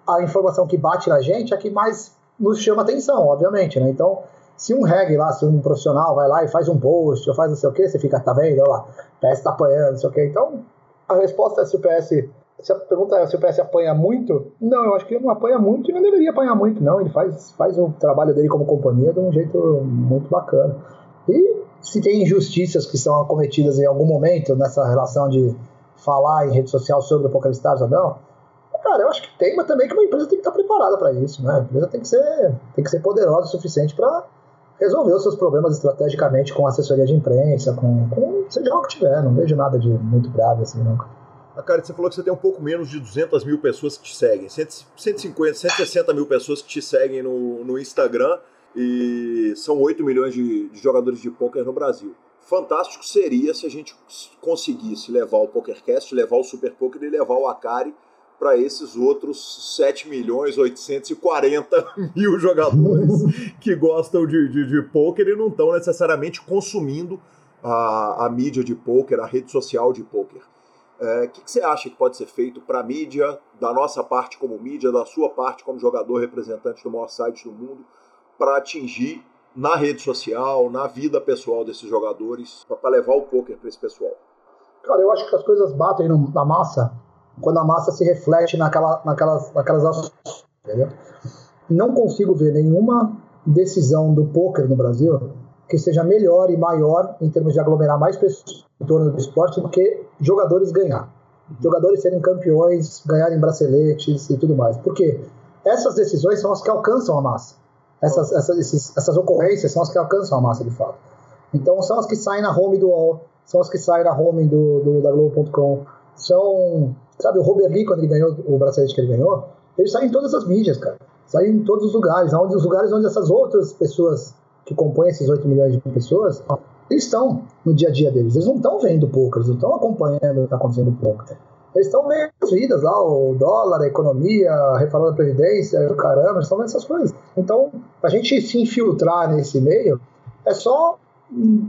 a informação que bate na gente é que mais nos chama atenção, obviamente, né? Então, se um reggae lá, se um profissional vai lá e faz um post ou faz não sei o que, você fica, tá vendo? Olha lá, o PS tá apanhando, não sei o que. Então, a resposta é se o PS se a pergunta é se o PS apanha muito, não, eu acho que ele não apanha muito e não deveria apanhar muito, não. Ele faz, faz o trabalho dele como companhia de um jeito muito bacana. E se tem injustiças que são cometidas em algum momento nessa relação de falar em rede social sobre o PokerStars ou não, cara, eu acho que tem, mas também que uma empresa tem que estar preparada para isso, né? A empresa tem que ser, tem que ser poderosa o suficiente para resolver os seus problemas estrategicamente com assessoria de imprensa, com, com seja lá o que tiver. Não vejo nada de muito grave assim, nunca. A cara, você falou que você tem um pouco menos de 200 mil pessoas que te seguem, 150, 160 mil pessoas que te seguem no, no Instagram. e são 8 milhões de, de jogadores de pôquer no Brasil. Fantástico seria se a gente conseguisse levar o PokerCast, levar o Super Poker e levar o Akari para esses outros 7 milhões 840 mil jogadores que gostam de, de, de poker e não estão necessariamente consumindo a, a mídia de poker, a rede social de poker. O é, que, que, você acha que pode ser feito para a mídia, da nossa parte como mídia, da sua parte como jogador representante do maior site do mundo, para atingir na rede social, na vida pessoal desses jogadores, para levar o poker para esse pessoal? Cara, eu acho que as coisas batem na massa quando a massa se reflete naquela, naquelas, naquelas ações, entendeu? Não consigo ver nenhuma decisão do poker no Brasil que seja melhor e maior em termos de aglomerar mais pessoas em torno do esporte do que jogadores ganhar. Jogadores serem campeões, ganharem braceletes e tudo mais. Porque essas decisões são as que alcançam a massa. Essas, essas, esses, essas ocorrências são as que alcançam a massa de fato. Então são as que saem na home do UOL, são as que saem na home do, do da Globo.com, são Sabe, o Robert Lee, quando ele ganhou o bracelete que ele ganhou, ele saiu em todas as mídias, cara. Saiu em todos os lugares, onde, os lugares onde essas outras pessoas que compõem esses 8 milhões de pessoas, eles estão no dia a dia deles. Eles não estão vendo pouco, eles não estão acompanhando o que está acontecendo pouco. Eles estão vendo as vidas lá, o dólar, a economia, a reforma da Previdência, o caramba, eles estão vendo essas coisas. Então, a gente se infiltrar nesse meio é só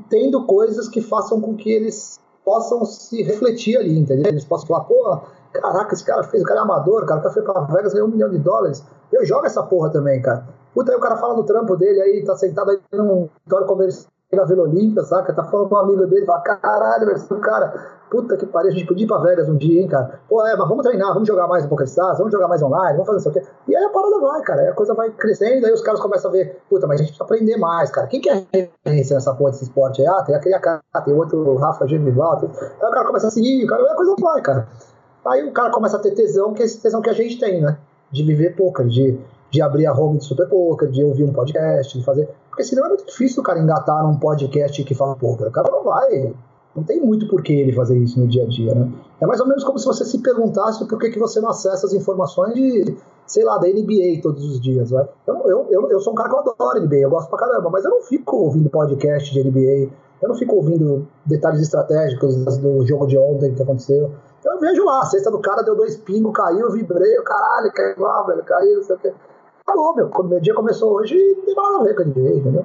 tendo coisas que façam com que eles possam se refletir ali, entendeu? Eles possam falar, pô, Caraca, esse cara fez, o cara é amador, cara, o cara foi pra Vegas ganhou um milhão de dólares. Eu jogo essa porra também, cara. Puta, aí o cara fala no trampo dele, aí tá sentado aí num vitório comercial na Vila Olímpia, saca? Tá falando com um amigo dele, fala, caralho, velho, cara, puta que pariu, a gente podia ir pra Vegas um dia, hein, cara. Pô, é, mas vamos treinar, vamos jogar mais um pouco vamos jogar mais online, vamos fazer isso aqui. E aí a parada vai, cara, aí a coisa vai crescendo, aí os caras começam a ver, puta, mas a gente precisa aprender mais, cara. Quem que é referência nessa porra desse esporte aí? Ah, tem aquele AK, tem outro Rafa Gemival, aí o cara começa a seguir, cara, aí a coisa vai, cara. Aí o cara começa a ter tesão, que é esse tesão que a gente tem, né? De viver poker, de, de abrir a home de super poker, de ouvir um podcast, de fazer. Porque senão é muito difícil o cara engatar num podcast que fala poker. O cara não vai. Não tem muito por que ele fazer isso no dia a dia, né? É mais ou menos como se você se perguntasse por que, que você não acessa as informações de, sei lá, da NBA todos os dias, vai. Eu, eu, eu, eu sou um cara que eu adoro NBA, eu gosto pra caramba, mas eu não fico ouvindo podcast de NBA, eu não fico ouvindo detalhes estratégicos do jogo de ontem que aconteceu. Eu vejo lá, a cesta do cara deu dois pingos, caiu, eu vibrei, caralho, caiu lá, velho, caiu, não sei o que. Acabou, meu. Quando meu dia começou hoje, não tem nada a ver com a NBA, entendeu?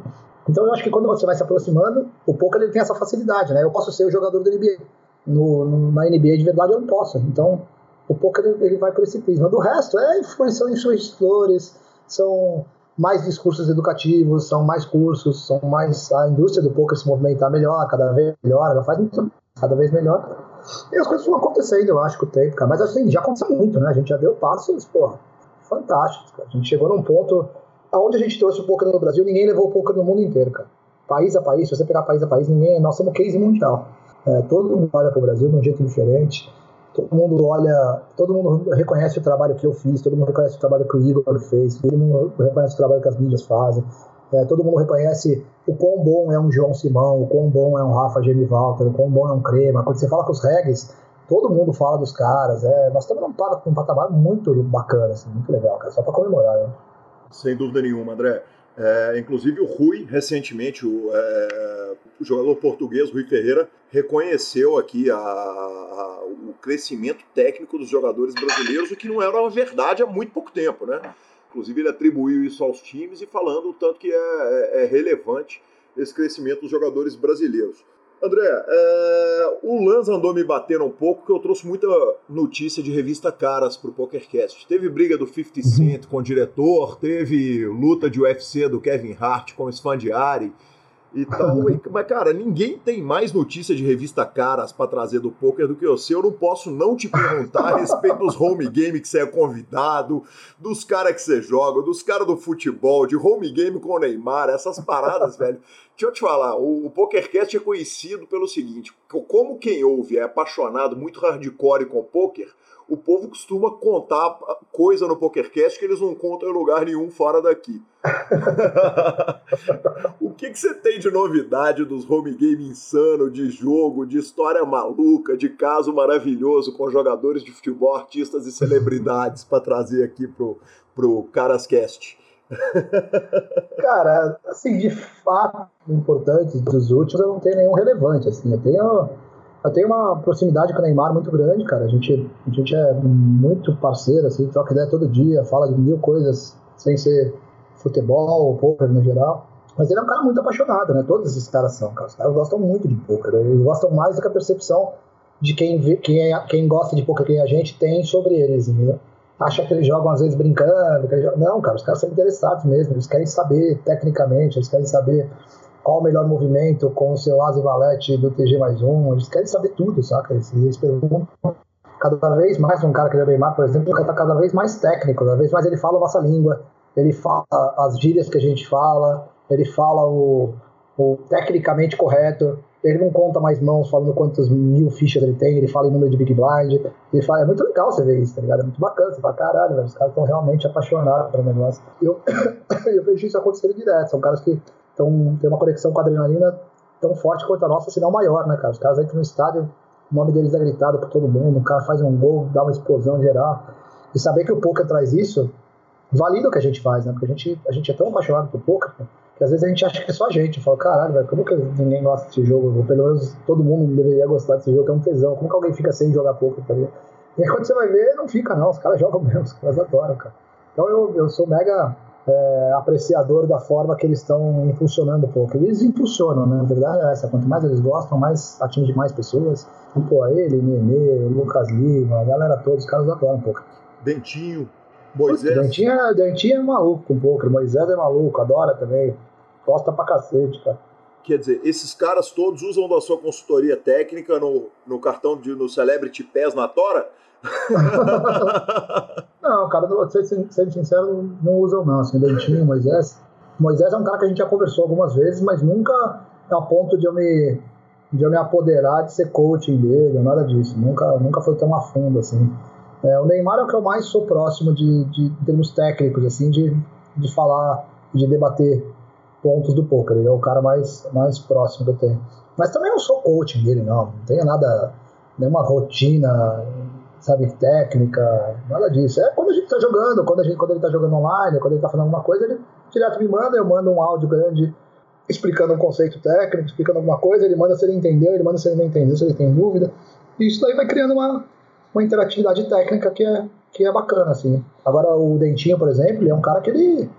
Então eu acho que quando você vai se aproximando, o poker ele tem essa facilidade, né? Eu posso ser o jogador da NBA. No, na NBA de verdade eu não posso. Então o poker ele, ele vai por esse prisma. Do resto, é influência, influenciadores, são mais discursos educativos, são mais cursos, são mais a indústria do poker se movimentar melhor, cada vez melhor, ela faz muito, cada vez melhor. E as coisas vão acontecendo, eu acho, com o tempo, cara. Mas assim, já aconteceu muito, né? A gente já deu passos, pô, fantásticos. A gente chegou num ponto. Aonde a gente trouxe o poker no Brasil, ninguém levou o poker no mundo inteiro, cara. País a país, se você pegar país a país, ninguém. Nós somos case mundial. É, todo mundo olha para o Brasil de um jeito diferente. Todo mundo olha, todo mundo reconhece o trabalho que eu fiz, todo mundo reconhece o trabalho que o Igor fez, todo mundo reconhece o trabalho que as mídias fazem. É, todo mundo reconhece o quão bom é um João Simão, o quão bom é um Rafa Gemivalter, o quão bom é um Crema. Quando você fala com os regs, todo mundo fala dos caras. É, nós estamos num, num patamar muito bacana, assim, muito legal, cara, só para comemorar. Né? Sem dúvida nenhuma, André. É, inclusive o Rui, recentemente, o, é, o, jogador português Rui Ferreira, reconheceu aqui a, a, o crescimento técnico dos jogadores brasileiros, o que não era uma verdade há muito pouco tempo, né? Inclusive, ele atribuiu isso aos times e falando o tanto que é, é, é relevante esse crescimento dos jogadores brasileiros. André, é, o Lanz andou me batendo um pouco, que eu trouxe muita notícia de revista caras pro PokerCast. Teve briga do 50 uhum. Cent com o diretor, teve luta de UFC do Kevin Hart com o Sfandiari e tal. Mas, cara, ninguém tem mais notícia de revista caras para trazer do poker do que eu sei. Eu não posso não te perguntar a respeito dos home game que você é convidado, dos caras que você joga, dos caras do futebol, de home game com o Neymar, essas paradas, velho. Deixa eu te falar, o, o PokerCast é conhecido pelo seguinte: como quem ouve é apaixonado, muito hardcore com poker, o povo costuma contar coisa no PokerCast que eles não contam em lugar nenhum fora daqui. o que, que você tem de novidade dos home game insano, de jogo, de história maluca, de caso maravilhoso com jogadores de futebol, artistas e celebridades para trazer aqui pro, pro Carascast? Cara, assim, de fato importante dos últimos, eu não tenho nenhum relevante, assim, eu tenho, eu tenho uma proximidade com o Neymar muito grande, cara, a gente, a gente é muito parceiro, assim, troca ideia todo dia, fala de mil coisas, sem ser futebol, poker no geral, mas ele é um cara muito apaixonado, né, todos esses caras são, cara, os caras gostam muito de poker, eles gostam mais do que a percepção de quem, vê, quem, é, quem gosta de poker, quem a gente tem sobre eles, entendeu? Acha que eles jogam às vezes brincando. Jogam... Não, cara, os caras são interessados mesmo. Eles querem saber tecnicamente, eles querem saber qual o melhor movimento com o seu asa e valete do TG mais um. Eles querem saber tudo, saca? Eles, eles perguntam cada vez mais um cara que é o Neymar, por exemplo, está cada vez mais técnico, cada vez mais ele fala a nossa língua, ele fala as gírias que a gente fala, ele fala o, o tecnicamente correto. Ele não conta mais mãos falando quantas mil fichas ele tem, ele fala em número de Big Blind. Ele fala, é muito legal você ver isso, tá ligado? É muito bacana, você fala, caralho, velho, os caras estão realmente apaixonados pelo negócio. Eu, eu vejo isso acontecer direto, são caras que tão, têm uma conexão com a adrenalina tão forte quanto a nossa, se não maior, né, cara? Os caras entram no estádio, o nome deles é gritado por todo mundo, o cara faz um gol, dá uma explosão geral. E saber que o poker traz isso, valida o que a gente faz, né? Porque a gente, a gente é tão apaixonado por poker, que às vezes a gente acha que é só a gente. Fala, caralho, velho, como que ninguém gosta desse jogo? Ou pelo menos todo mundo deveria gostar desse jogo, que é um tesão. Como que alguém fica sem jogar pouco, tá ligado? E aí quando você vai ver, não fica não, os caras jogam mesmo, os caras adoram, cara. Então eu, eu sou mega é, apreciador da forma que eles estão impulsionando o poker. Eles impulsionam, né? A verdade é essa. Quanto mais eles gostam, mais atinge mais pessoas. Então, pô, ele, Nenê, Lucas Lima, a galera toda, os caras adoram um pouco. Dentinho, Moisés. Dentinho, é, Dentinho é maluco com poker, Moisés é maluco, adora também. Gosta pra cacete, cara. Quer dizer, esses caras todos usam da sua consultoria técnica no, no cartão de no Celebrity Pass na Tora? não, cara, sendo sincero, não usam não. Assim, Dentinho, Moisés. Moisés é um cara que a gente já conversou algumas vezes, mas nunca a ponto de eu me, de eu me apoderar de ser coaching dele, nada disso. Nunca, nunca foi tão a fundo assim. É, o Neymar é o que eu mais sou próximo de, de em termos técnicos, assim, de, de falar, de debater pontos do poker. Ele é o cara mais, mais próximo que eu tenho. Mas também não sou coaching dele, não. Não tenho nada, nenhuma rotina, sabe, técnica, nada disso. É quando a gente tá jogando, quando, a gente, quando ele tá jogando online, quando ele tá fazendo alguma coisa, ele direto me manda, eu mando um áudio grande explicando um conceito técnico, explicando alguma coisa, ele manda se ele entendeu, ele manda se ele não entendeu, se ele tem dúvida. E isso daí vai criando uma, uma interatividade técnica que é, que é bacana, assim. Agora, o Dentinho, por exemplo, ele é um cara que ele,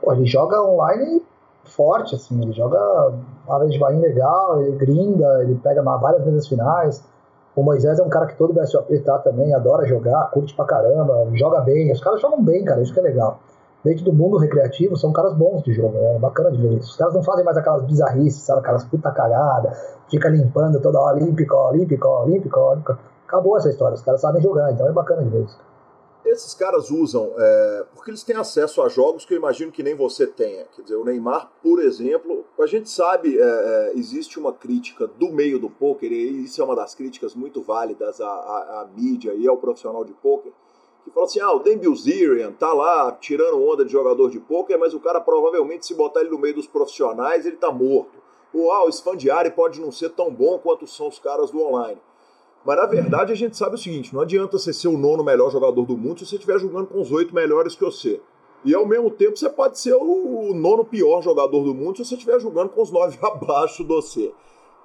pô, ele joga online forte, assim, ele joga vez de bainha legal, ele grinda, ele pega várias mesas finais. O Moisés é um cara que todo BSOP tá também, adora jogar, curte pra caramba, joga bem. Os caras jogam bem, cara, isso que é legal. Dentro do mundo recreativo, são caras bons de jogo, é bacana de ver isso. Os caras não fazem mais aquelas bizarrices, sabe, aquelas puta cagada, fica limpando toda hora, olímpico, olímpico, olímpico, olímpico. Acabou essa história, os caras sabem jogar, então é bacana de ver isso. Esses caras usam, é, porque eles têm acesso a jogos que eu imagino que nem você tenha. Quer dizer, o Neymar, por exemplo, a gente sabe, é, é, existe uma crítica do meio do poker, e isso é uma das críticas muito válidas à, à, à mídia e ao profissional de poker, que fala assim, ah, o Dan Bilzerian tá lá tirando onda de jogador de poker, mas o cara provavelmente, se botar ele no meio dos profissionais, ele tá morto. Ou, ah, o Sfandiari pode não ser tão bom quanto são os caras do online. Mas na verdade a gente sabe o seguinte: não adianta você ser o nono melhor jogador do mundo se você estiver jogando com os oito melhores que você. E ao mesmo tempo você pode ser o nono pior jogador do mundo se você estiver jogando com os nove abaixo de você.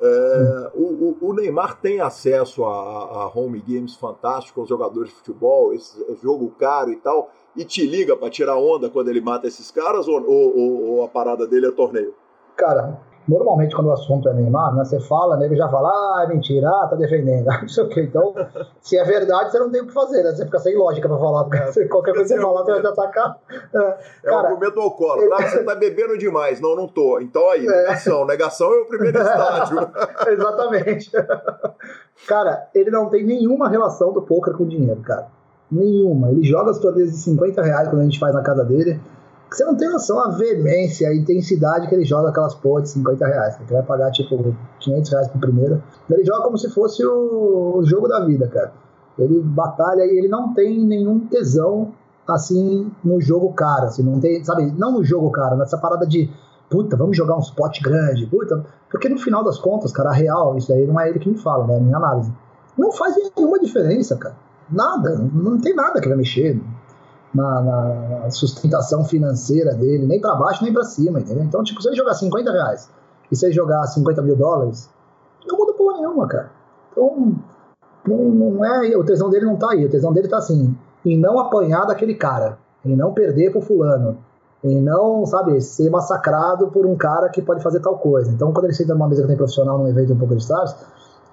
É, o, o, Neymar tem acesso a, a, home games fantásticos, aos jogadores de futebol, esse jogo caro e tal, e te liga para tirar onda quando ele mata esses caras ou, ou, ou a parada dele é torneio? Cara, Normalmente, quando o assunto é Neymar, né, você fala, nego já fala, ah, é mentira, ah, tá defendendo, não sei o quê. Então, se é verdade, você não tem o que fazer, né? Você fica sem lógica pra falar, porque é, qualquer coisa que você falar, você vai te atacar. É, é cara, o argumento colo. Ele... Ah, você tá bebendo demais. Não, não tô. Então aí, é. negação. Negação é o primeiro estágio. Exatamente. cara, ele não tem nenhuma relação do poker com dinheiro, cara. Nenhuma. Ele joga as torneios de 50 reais quando a gente faz na casa dele você não tem noção a veemência, a intensidade que ele joga aquelas porra de 50 reais. Né? Que vai pagar tipo 500 reais pro primeiro. Ele joga como se fosse o, o jogo da vida, cara. Ele batalha e ele não tem nenhum tesão assim no jogo cara, assim, não tem, sabe, não no jogo cara, nessa parada de puta, vamos jogar um spot grande, puta, porque no final das contas, cara, a real, isso aí não é ele que me fala, né, a minha análise. Não faz nenhuma diferença, cara. Nada, não tem nada que vai mexer. Na, na sustentação financeira dele, nem para baixo nem para cima, entendeu? Então, tipo, se ele jogar 50 reais e se ele jogar 50 mil dólares, não muda porra nenhuma, cara. Então, não, não é. O tesão dele não tá aí. O tesão dele tá assim, em não apanhar daquele cara, em não perder pro fulano, em não, sabe, ser massacrado por um cara que pode fazer tal coisa. Então, quando ele senta numa mesa que tem profissional num evento um pouco de stars,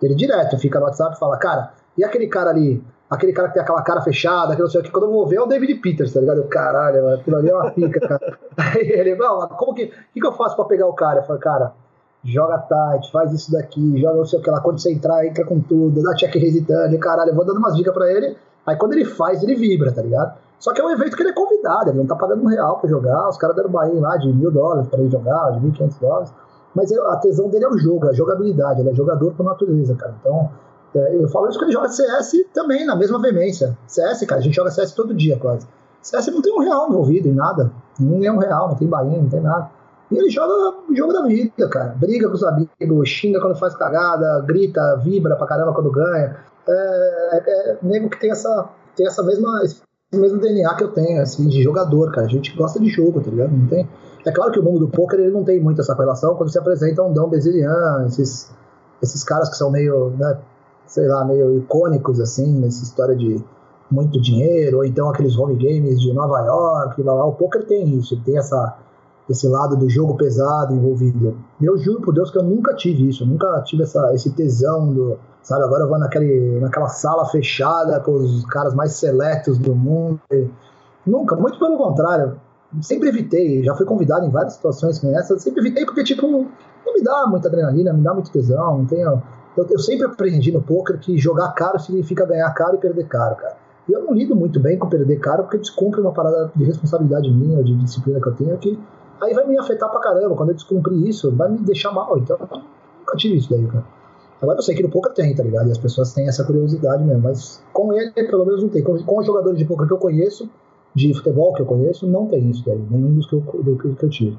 ele direto fica no WhatsApp e fala, cara, e aquele cara ali? aquele cara que tem aquela cara fechada, aquele não sei o que, quando eu vou ver é o David Peters, tá ligado? Eu, caralho, mano, aquilo ali é uma pica, cara. Aí ele, não, como que, o que, que eu faço pra pegar o cara? Eu cara, joga tight, faz isso daqui, joga não sei o que lá, quando você entrar, entra com tudo, dá check hesitante, caralho, eu vou dando umas dicas pra ele, aí quando ele faz, ele vibra, tá ligado? Só que é um evento que ele é convidado, ele não tá pagando um real pra jogar, os caras deram bainha lá de mil dólares pra ele jogar, de mil e quinhentos dólares, mas a tesão dele é o jogo, é a jogabilidade, ele é jogador por natureza, cara, então eu falo isso que ele joga CS também, na mesma veemência. CS, cara, a gente joga CS todo dia quase. CS não tem um real envolvido em nada. Nem é um real, não tem bainha, não tem nada. E ele joga o jogo da vida, cara. Briga com os amigos, xinga quando faz cagada, grita, vibra pra caramba quando ganha. É, é, é nego que tem essa, tem essa mesma, esse mesmo DNA que eu tenho, assim, de jogador, cara. A gente gosta de jogo, tá ligado? Não tem... É claro que o mundo do poker ele não tem muito essa relação quando se apresenta um Dom Bezilian, esses, esses caras que são meio, né, sei lá, meio icônicos, assim, nessa história de muito dinheiro, ou então aqueles home games de Nova York, blá, blá. o poker tem isso, tem essa, esse lado do jogo pesado envolvido. Eu juro por Deus que eu nunca tive isso, nunca tive essa, esse tesão do, sabe, agora eu vou naquele, naquela sala fechada com os caras mais seletos do mundo. Nunca, muito pelo contrário, sempre evitei, já fui convidado em várias situações como essa, sempre evitei porque, tipo, não me dá muita adrenalina, me dá muito tesão, não tenho eu, eu sempre aprendi no poker que jogar caro significa ganhar caro e perder caro, cara. E eu não lido muito bem com perder caro porque descumpre uma parada de responsabilidade minha, de disciplina que eu tenho, que aí vai me afetar pra caramba. Quando eu descumprir isso, vai me deixar mal. Então, eu nunca tive isso daí, cara. Agora eu sei que no poker tem, tá ligado? E as pessoas têm essa curiosidade mesmo. Mas com ele, pelo menos, não tem. Com, com os jogadores de poker que eu conheço, de futebol que eu conheço, não tem isso daí. Nenhum dos que eu, do, que eu tive.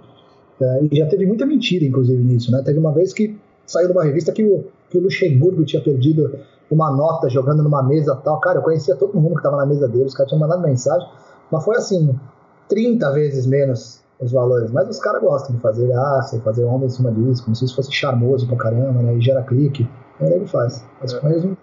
É, e já teve muita mentira, inclusive, nisso, né? Teve uma vez que saiu numa revista que o, que o Luxemburgo tinha perdido uma nota jogando numa mesa tal. Cara, eu conhecia todo mundo que estava na mesa dele, os caras tinham mandado mensagem, mas foi assim, 30 vezes menos os valores. Mas os caras gostam de fazer graça, fazer onda em cima disso, como se isso fosse charmoso pra caramba, né? E gera clique. Aí ele faz. Mas é. Eles...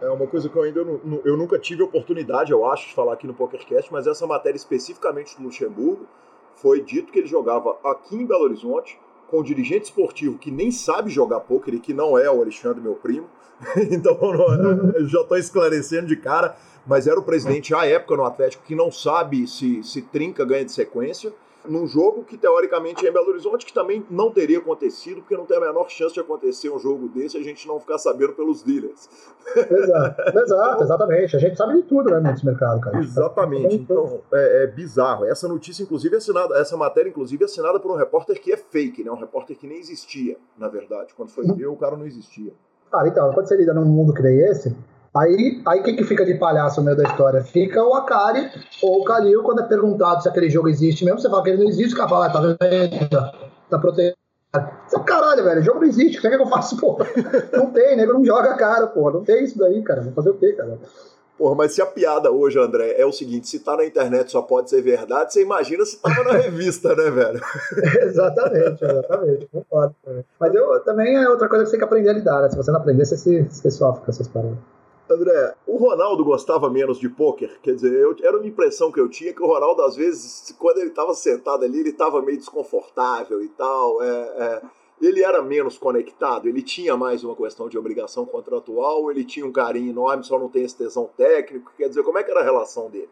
É uma coisa que eu ainda não, eu nunca tive oportunidade, eu acho, de falar aqui no PokerCast, mas essa matéria especificamente do Luxemburgo foi dito que ele jogava aqui em Belo Horizonte, com um dirigente esportivo que nem sabe jogar pôquer e que não é o Alexandre, meu primo. então, não, já estou esclarecendo de cara, mas era o presidente à época no Atlético que não sabe se, se trinca, ganha de sequência num jogo que teoricamente é em Belo Horizonte, que também não teria acontecido, porque não tem a menor chance de acontecer um jogo desse e a gente não ficar sabendo pelos dealers. Exato, exato exatamente. A gente sabe de tudo né, nesse mercado, cara. Exatamente. Então, é, é, bizarro. Essa notícia, inclusive, é assinada, essa matéria, inclusive, é assinada por um repórter que é fake, né? Um repórter que nem existia, na verdade. Quando foi ver, o cara não existia. Ah, então, quando você lida num mundo que nem esse, Aí, aí quem que fica de palhaço no meio da história? Fica o Akari ou o Kalil, quando é perguntado se aquele jogo existe mesmo, você fala que ele não existe, o cara fala, ah, tá vendo? Tá protegido. Caralho, velho, o jogo não existe, o que é que eu faço, pô? Não tem, nego não joga cara, pô. Não tem isso daí, cara. Vou fazer o quê, cara? Porra, mas se a piada hoje, André, é o seguinte: se tá na internet só pode ser verdade, você imagina se tava na revista, né, velho? exatamente, exatamente. Concordo. Mas eu, também é outra coisa que você tem que aprender a lidar, né? Se você não aprender, você, se, você sofre com essas paradas. André, o Ronaldo gostava menos de pôquer? Quer dizer, eu, era uma impressão que eu tinha que o Ronaldo, às vezes, quando ele estava sentado ali, ele estava meio desconfortável e tal. É, é, ele era menos conectado, ele tinha mais uma questão de obrigação contratual, ele tinha um carinho enorme, só não tem esse tesão técnico. Quer dizer, como é que era a relação dele?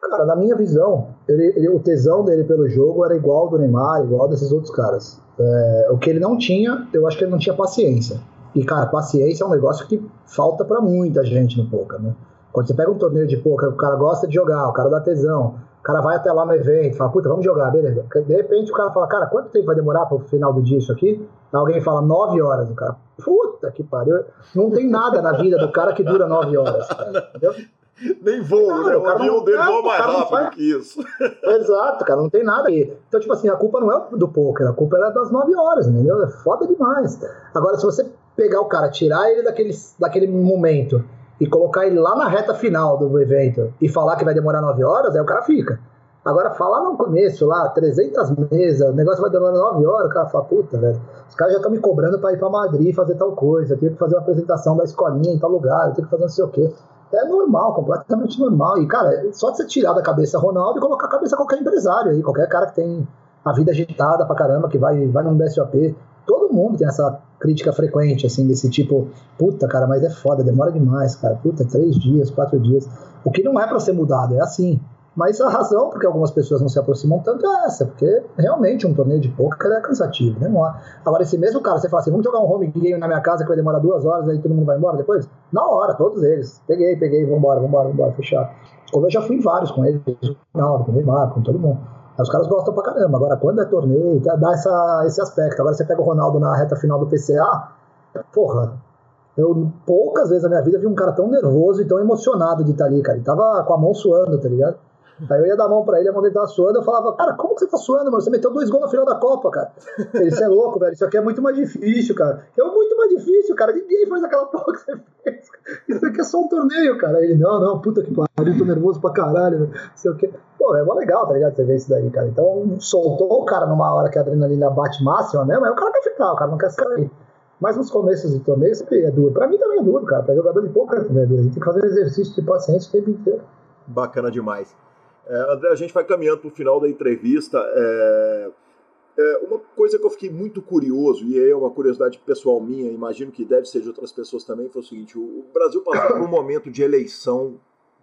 Cara, na minha visão, ele, ele, o tesão dele pelo jogo era igual do Neymar, igual desses outros caras. É, o que ele não tinha, eu acho que ele não tinha paciência. E, cara, paciência é um negócio que falta para muita gente no poker, né? Quando você pega um torneio de poker, o cara gosta de jogar, o cara dá tesão, o cara vai até lá no evento, fala, puta, vamos jogar, beleza. De repente o cara fala, cara, quanto tempo vai demorar pro final do dia isso aqui? Alguém fala, nove horas. O cara, puta que pariu. Não tem nada na vida do cara que dura nove horas, cara, entendeu? Nem voa, né? O avião dele voa mais rápido que isso. Exato, cara, não tem nada aí. Então, tipo assim, a culpa não é do poker, a culpa é das nove horas, entendeu? É foda demais. Agora, se você pegar o cara, tirar ele daquele, daquele momento e colocar ele lá na reta final do evento e falar que vai demorar 9 horas, aí o cara fica. Agora, falar no começo lá, 300 mesas, o negócio vai demorar 9 horas, o cara fala, puta, velho, os caras já estão me cobrando para ir para Madrid fazer tal coisa, eu tenho que fazer uma apresentação da escolinha em tal lugar, eu tenho que fazer não sei o quê. É normal, completamente normal. E, cara, só de você tirar da cabeça Ronaldo e colocar a cabeça qualquer empresário aí, qualquer cara que tem a vida agitada pra caramba, que vai, vai num BSOP. Todo mundo tem essa crítica frequente, assim, desse tipo, puta, cara, mas é foda, demora demais, cara, puta, três dias, quatro dias. O que não é para ser mudado, é assim. Mas a razão porque algumas pessoas não se aproximam tanto é essa, porque realmente um torneio de poker é cansativo, demora. Agora, esse mesmo cara, você fala assim, vamos jogar um home game na minha casa que vai demorar duas horas, aí todo mundo vai embora depois? Na hora, todos eles. Peguei, peguei, vambora, vambora, vambora, fechar. Como eu já fui vários com eles, não, com o Neymar, com todo mundo. Os caras gostam pra caramba. Agora, quando é torneio, dá essa, esse aspecto. Agora você pega o Ronaldo na reta final do PCA, porra, eu poucas vezes na minha vida vi um cara tão nervoso e tão emocionado de estar ali, cara. Ele tava com a mão suando, tá ligado? Aí eu ia dar a mão pra ele, a mão dele tava suando, eu falava, cara, como que você tá suando, mano? Você meteu dois gols na final da Copa, cara. Ele, você é louco, velho, isso aqui é muito mais difícil, cara. Eu, muito mais difícil, cara, ninguém faz aquela porra que você fez. Isso aqui é só um torneio, cara. Ele, não, não, puta que pariu, tô nervoso pra caralho, não sei o quê. Pô, é mó legal, tá ligado, você ver isso daí, cara. Então, soltou o cara numa hora que a adrenalina bate máxima mesmo, aí o cara quer ficar, o cara não quer sair. Mas nos começos de torneio sempre é duro. Pra mim também é duro, cara. Pra jogador de pouco também é duro. A gente tem que fazer exercício de paciência o tempo inteiro. Bacana demais. É, André, a gente vai caminhando para o final da entrevista. É, é, uma coisa que eu fiquei muito curioso, e é uma curiosidade pessoal minha, imagino que deve ser de outras pessoas também, foi o seguinte: o Brasil passou por um momento de eleição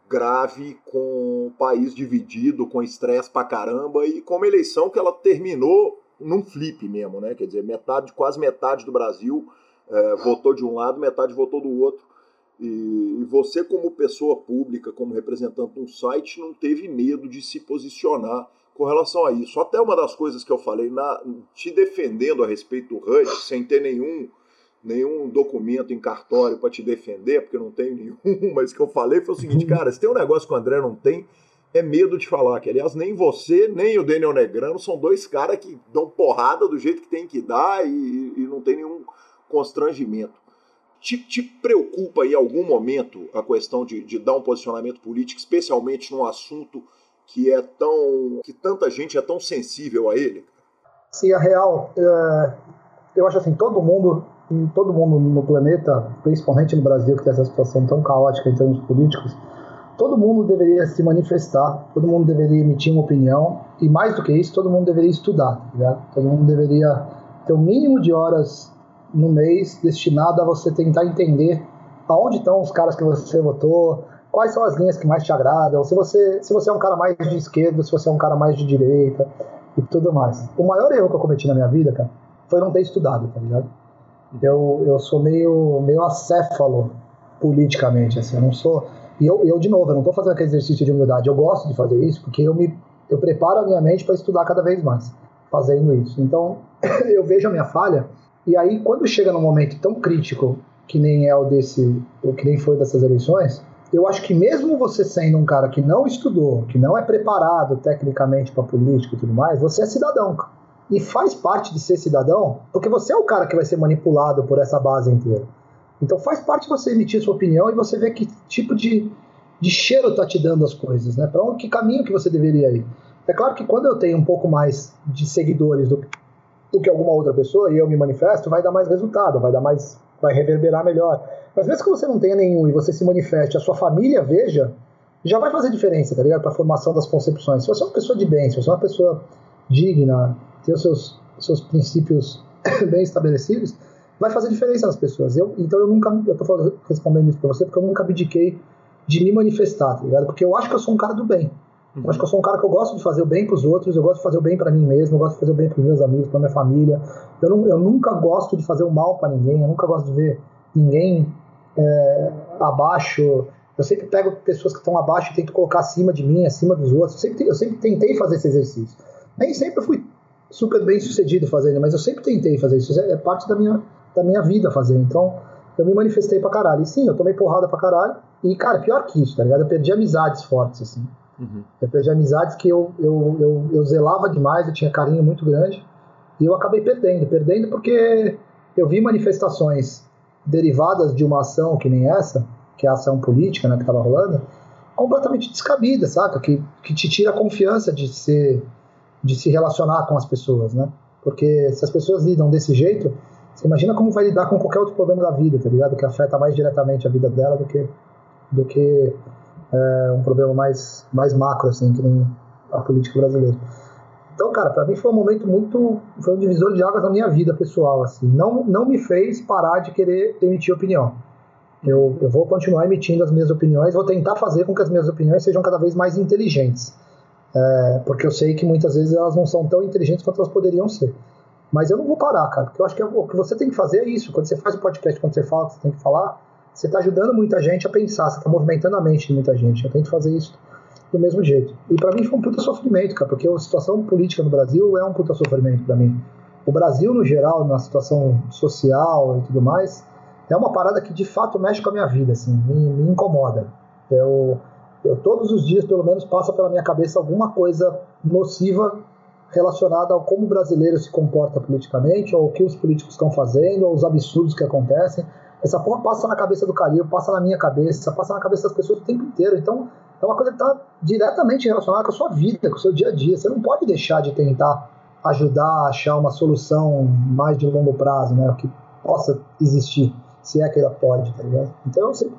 grave, com o país dividido, com estresse pra caramba, e com uma eleição que ela terminou num flip mesmo, né? Quer dizer, metade, quase metade do Brasil é, votou de um lado, metade votou do outro. E, você, como pessoa pública, como representante de um site, não teve medo de se posicionar com relação a isso. Até uma das coisas que eu falei, na, te defendendo a respeito do HUD, sem ter nenhum, nenhum documento em cartório para te defender, porque não tenho nenhum, mas que eu falei foi o seguinte, cara, se tem um negócio que o André não tem, é medo de falar. Que, aliás, nem você, nem o Daniel Negrano são dois caras que dão porrada do jeito que tem que dar e, e não tem nenhum constrangimento. Te, te, preocupa em algum momento a questão de, de, dar um posicionamento político, especialmente num assunto que é tão. que tanta gente é tão sensível a ele? Sim, a real. É, eu acho assim, todo mundo, todo mundo no planeta, principalmente no Brasil, que tem essa situação tão caótica em termos políticos, todo mundo deveria se manifestar, todo mundo deveria emitir uma opinião, e mais do que isso, todo mundo deveria estudar, tá todo mundo deveria ter o mínimo de horas no mês destinado a você tentar entender aonde estão os caras que você votou, quais são as linhas que mais te agradam, se você, se você é um cara mais de esquerda, se você é um cara mais de direita e tudo mais. O maior erro que eu cometi na minha vida, cara, foi não ter estudado, tá ligado? Eu, eu sou meio, meio acéfalo politicamente, assim, eu não sou... E eu, eu, de novo, eu não estou fazendo aquele exercício de humildade, eu gosto de fazer isso porque eu, me, eu preparo a minha mente para estudar cada vez mais fazendo isso. Então, eu vejo a minha falha e aí, quando chega num momento tão crítico que nem é o desse, que nem foi dessas eleições, eu acho que mesmo você sendo um cara que não estudou, que não é preparado tecnicamente para política e tudo mais, você é cidadão. E faz parte de ser cidadão, porque você é o cara que vai ser manipulado por essa base inteira. Então faz parte você emitir sua opinião e você ver que tipo de, de cheiro tá te dando as coisas, né? Para que caminho que você deveria ir. É claro que quando eu tenho um pouco mais de seguidores do, do que alguma outra pessoa e eu me manifesto, vai dar mais resultado, vai dar mais, vai reverberar melhor. Mas mesmo que você não tenha nenhum e você se manifeste, a sua família veja, já vai fazer diferença, tá ligado? Para a formação das concepções. Se você é uma pessoa de bem, se você é uma pessoa digna, tem os seus, seus princípios bem estabelecidos, vai fazer diferença nas pessoas. Eu, então eu nunca, eu tô falando, respondendo isso para você porque eu nunca abdiquei de me manifestar, tá ligado? Porque eu acho que eu sou um cara do bem. Eu acho que eu sou um cara que eu gosto de fazer o bem para os outros, eu gosto de fazer o bem para mim mesmo, eu gosto de fazer o bem para meus amigos, para minha família. Eu, não, eu nunca gosto de fazer o mal para ninguém, eu nunca gosto de ver ninguém é, abaixo. Eu sempre pego pessoas que estão abaixo e tento colocar acima de mim, acima dos outros. Eu sempre, eu sempre tentei fazer esse exercício. Nem sempre fui super bem sucedido fazendo, mas eu sempre tentei fazer isso. É parte da minha, da minha vida fazer. Então, eu me manifestei pra caralho. E sim, eu tomei porrada pra caralho. E, cara, pior que isso, tá ligado? Eu perdi amizades fortes, assim. Uhum. Eu perdi amizades que eu, eu, eu, eu zelava demais, eu tinha carinho muito grande. E eu acabei perdendo. Perdendo porque eu vi manifestações derivadas de uma ação que nem essa, que é a ação política né, que estava rolando, completamente descabida, saca? Que, que te tira a confiança de, ser, de se relacionar com as pessoas, né? Porque se as pessoas lidam desse jeito, você imagina como vai lidar com qualquer outro problema da vida, tá ligado? Que afeta mais diretamente a vida dela do que, do que é, um problema mais, mais macro, assim, que nem a política brasileira. Então, cara, para mim foi um momento muito. Foi um divisor de águas na minha vida pessoal, assim. Não, não me fez parar de querer emitir opinião. Eu, eu vou continuar emitindo as minhas opiniões, vou tentar fazer com que as minhas opiniões sejam cada vez mais inteligentes. É, porque eu sei que muitas vezes elas não são tão inteligentes quanto elas poderiam ser. Mas eu não vou parar, cara, porque eu acho que o que você tem que fazer é isso. Quando você faz o podcast, quando você fala o que você tem que falar, você está ajudando muita gente a pensar, você está movimentando a mente de muita gente. Eu tento fazer isso do mesmo jeito. E para mim foi um puta sofrimento, cara, porque a situação política no Brasil é um puta sofrimento para mim. O Brasil, no geral, na situação social e tudo mais, é uma parada que de fato mexe com a minha vida, assim, me, me incomoda. Eu, eu todos os dias, pelo menos, passa pela minha cabeça alguma coisa nociva relacionada ao como o brasileiro se comporta politicamente, ou o que os políticos estão fazendo, ou os absurdos que acontecem. Essa porra passa na cabeça do Calil, passa na minha cabeça, passa na cabeça das pessoas o tempo inteiro. Então, é uma coisa que está diretamente relacionada com a sua vida, com o seu dia a dia. Você não pode deixar de tentar ajudar a achar uma solução mais de longo prazo, né, que possa existir, se é que ela pode, tá ligado? Então, eu sempre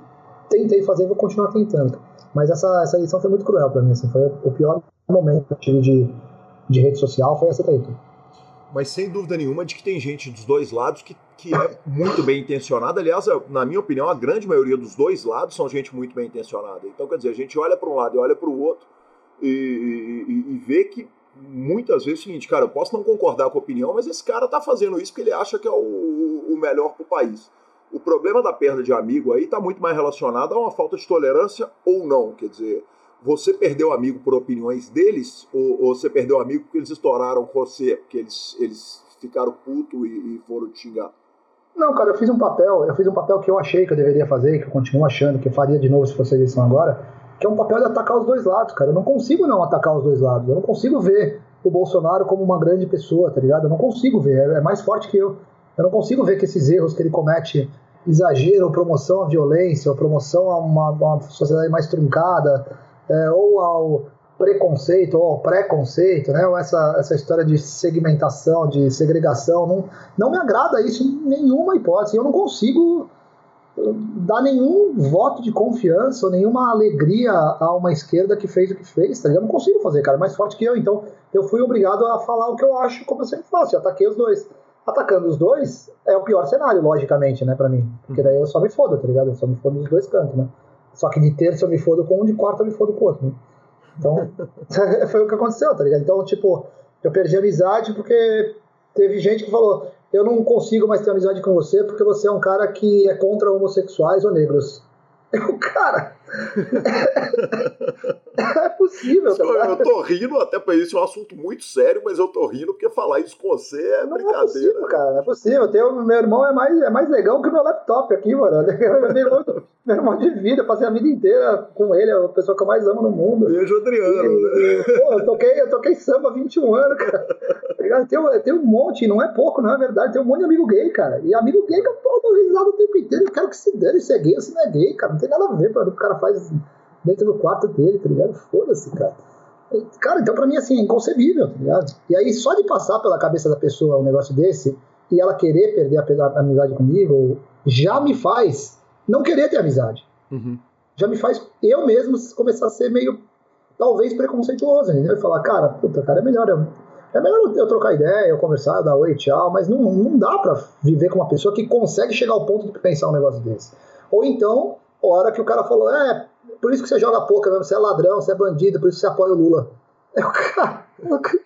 tentei fazer e vou continuar tentando. Mas essa, essa edição foi muito cruel para mim, assim, foi o pior momento que eu tive de, de rede social, foi essa daí mas sem dúvida nenhuma de que tem gente dos dois lados que, que é muito bem intencionada. Aliás, na minha opinião, a grande maioria dos dois lados são gente muito bem intencionada. Então, quer dizer, a gente olha para um lado e olha para o outro e, e, e, vê que muitas vezes é o seguinte, cara, eu posso não concordar com a opinião, mas esse cara está fazendo isso porque ele acha que é o, o melhor para o país. O problema da perda de amigo aí está muito mais relacionado a uma falta de tolerância ou não. Quer dizer, você perdeu amigo por opiniões deles ou, ou, você perdeu amigo porque eles estouraram você, porque eles, eles ficaram puto e, e, foram te xingar? Não, cara, eu fiz um papel, eu fiz um papel que eu achei que eu deveria fazer, que eu continuo achando que eu faria de novo se fosse eleição agora, que é um papel de atacar os dois lados, cara. Eu não consigo não atacar os dois lados. Eu não consigo ver o Bolsonaro como uma grande pessoa, tá ligado? Eu não consigo ver, é, é mais forte que eu. Eu não consigo ver que esses erros que ele comete exagero, promoção à violência, promoção a uma, uma sociedade mais truncada, é, ou ao preconceito ou ao preconceito, né? Ou essa, essa história de segmentação, de segregação, não, não me agrada isso em nenhuma hipótese. Eu não consigo uh, dar nenhum voto de confiança ou nenhuma alegria a uma esquerda que fez o que fez, tá ligado? Eu não consigo fazer, cara, mais forte que eu. Então eu fui obrigado a falar o que eu acho, como eu sempre faço, eu ataquei os dois. Atacando os dois é o pior cenário, logicamente, né, pra mim. Porque daí eu só me fodo, tá ligado? Eu só me fodo dos dois cantos, né? Só que de terça eu me fodo com um, de quarta eu me fodo com o outro. Né? Então, foi o que aconteceu, tá ligado? Então, tipo, eu perdi a amizade porque teve gente que falou: eu não consigo mais ter amizade com você porque você é um cara que é contra homossexuais ou negros. Eu, cara, é possível, tá Eu tô rindo, até para isso é um assunto muito sério, mas eu tô rindo porque falar isso com você é não brincadeira. Não é possível, cara, não é possível. Tenho, meu irmão é mais, é mais legal que o meu laptop aqui, mano. Meu irmão, meu irmão de vida, eu passei a vida inteira com ele, é a pessoa que eu mais amo no mundo. Beijo, Adriano. E, né? pô, eu toquei, eu toquei samba há 21 anos, cara. Tem, tem um monte, não é pouco, não é verdade. Tem um monte de amigo gay, cara. E amigo gay que eu tô risado o tempo inteiro. Eu quero que se dane se é gay ou se não é gay, cara. Não tem nada a ver para o cara faz dentro do quarto dele, tá ligado? Foda-se, cara. Cara, então pra mim, assim, é inconcebível, tá ligado? E aí, só de passar pela cabeça da pessoa um negócio desse, e ela querer perder a, a amizade comigo, já me faz não querer ter amizade. Uhum. Já me faz eu mesmo começar a ser meio, talvez, preconceituoso, entendeu? E falar, cara, puta, cara, é melhor eu, é melhor eu trocar ideia, eu conversar, dar oi, tchau, mas não, não dá pra viver com uma pessoa que consegue chegar ao ponto de pensar um negócio desse. Ou então, hora que o cara falou, é, por isso que você joga pouco mesmo, você é ladrão, você é bandido, por isso que você apoia o Lula. Eu, cara,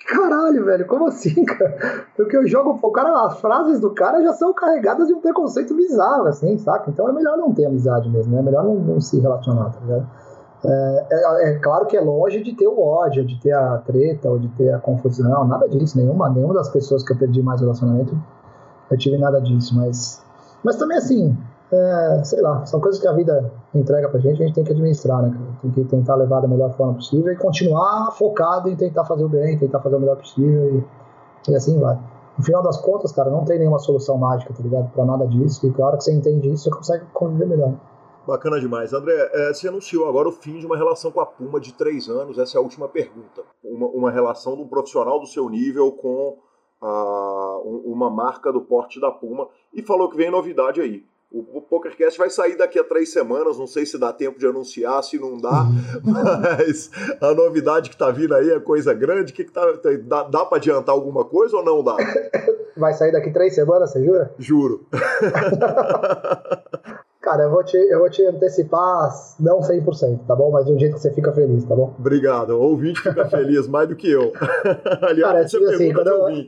caralho, velho, como assim, cara? Porque eu jogo, o cara, as frases do cara já são carregadas de um preconceito bizarro, assim, saca? Então é melhor não ter amizade mesmo, né? É melhor não, não se relacionar, tá ligado? É, é, é, claro que é longe de ter o ódio, de ter a treta, ou de ter a confusão, nada disso, nenhuma, nenhuma das pessoas que eu perdi mais relacionamento eu tive nada disso, mas, mas também assim, é, sei lá, são coisas que a vida entrega pra gente, a gente tem que administrar, né? Tem que tentar levar da melhor forma possível e continuar focado em tentar fazer o bem, tentar fazer o melhor possível e, e assim vai. No final das contas, cara, não tem nenhuma solução mágica, tá ligado? Pra nada disso, e a hora que você entende isso, você consegue conviver melhor. Bacana demais. André, é, você anunciou agora o fim de uma relação com a Puma de três anos. Essa é a última pergunta. Uma, uma relação de um profissional do seu nível com a, uma marca do porte da Puma. E falou que vem novidade aí. O, PokerCast vai sair daqui a três semanas, não sei se dá tempo de anunciar, se não dá, mas a novidade que tá vindo aí é coisa grande. Que que tá, dá dá para adiantar alguma coisa ou não dá? Vai sair daqui três semanas, você jura? Juro. Cara, eu vou, te, eu vou te antecipar, não 100%, tá bom? Mas de um jeito que você fica feliz, tá bom? Obrigado. O ouvinte fica feliz mais do que eu. Aliás, Cara, você assim, quando eu,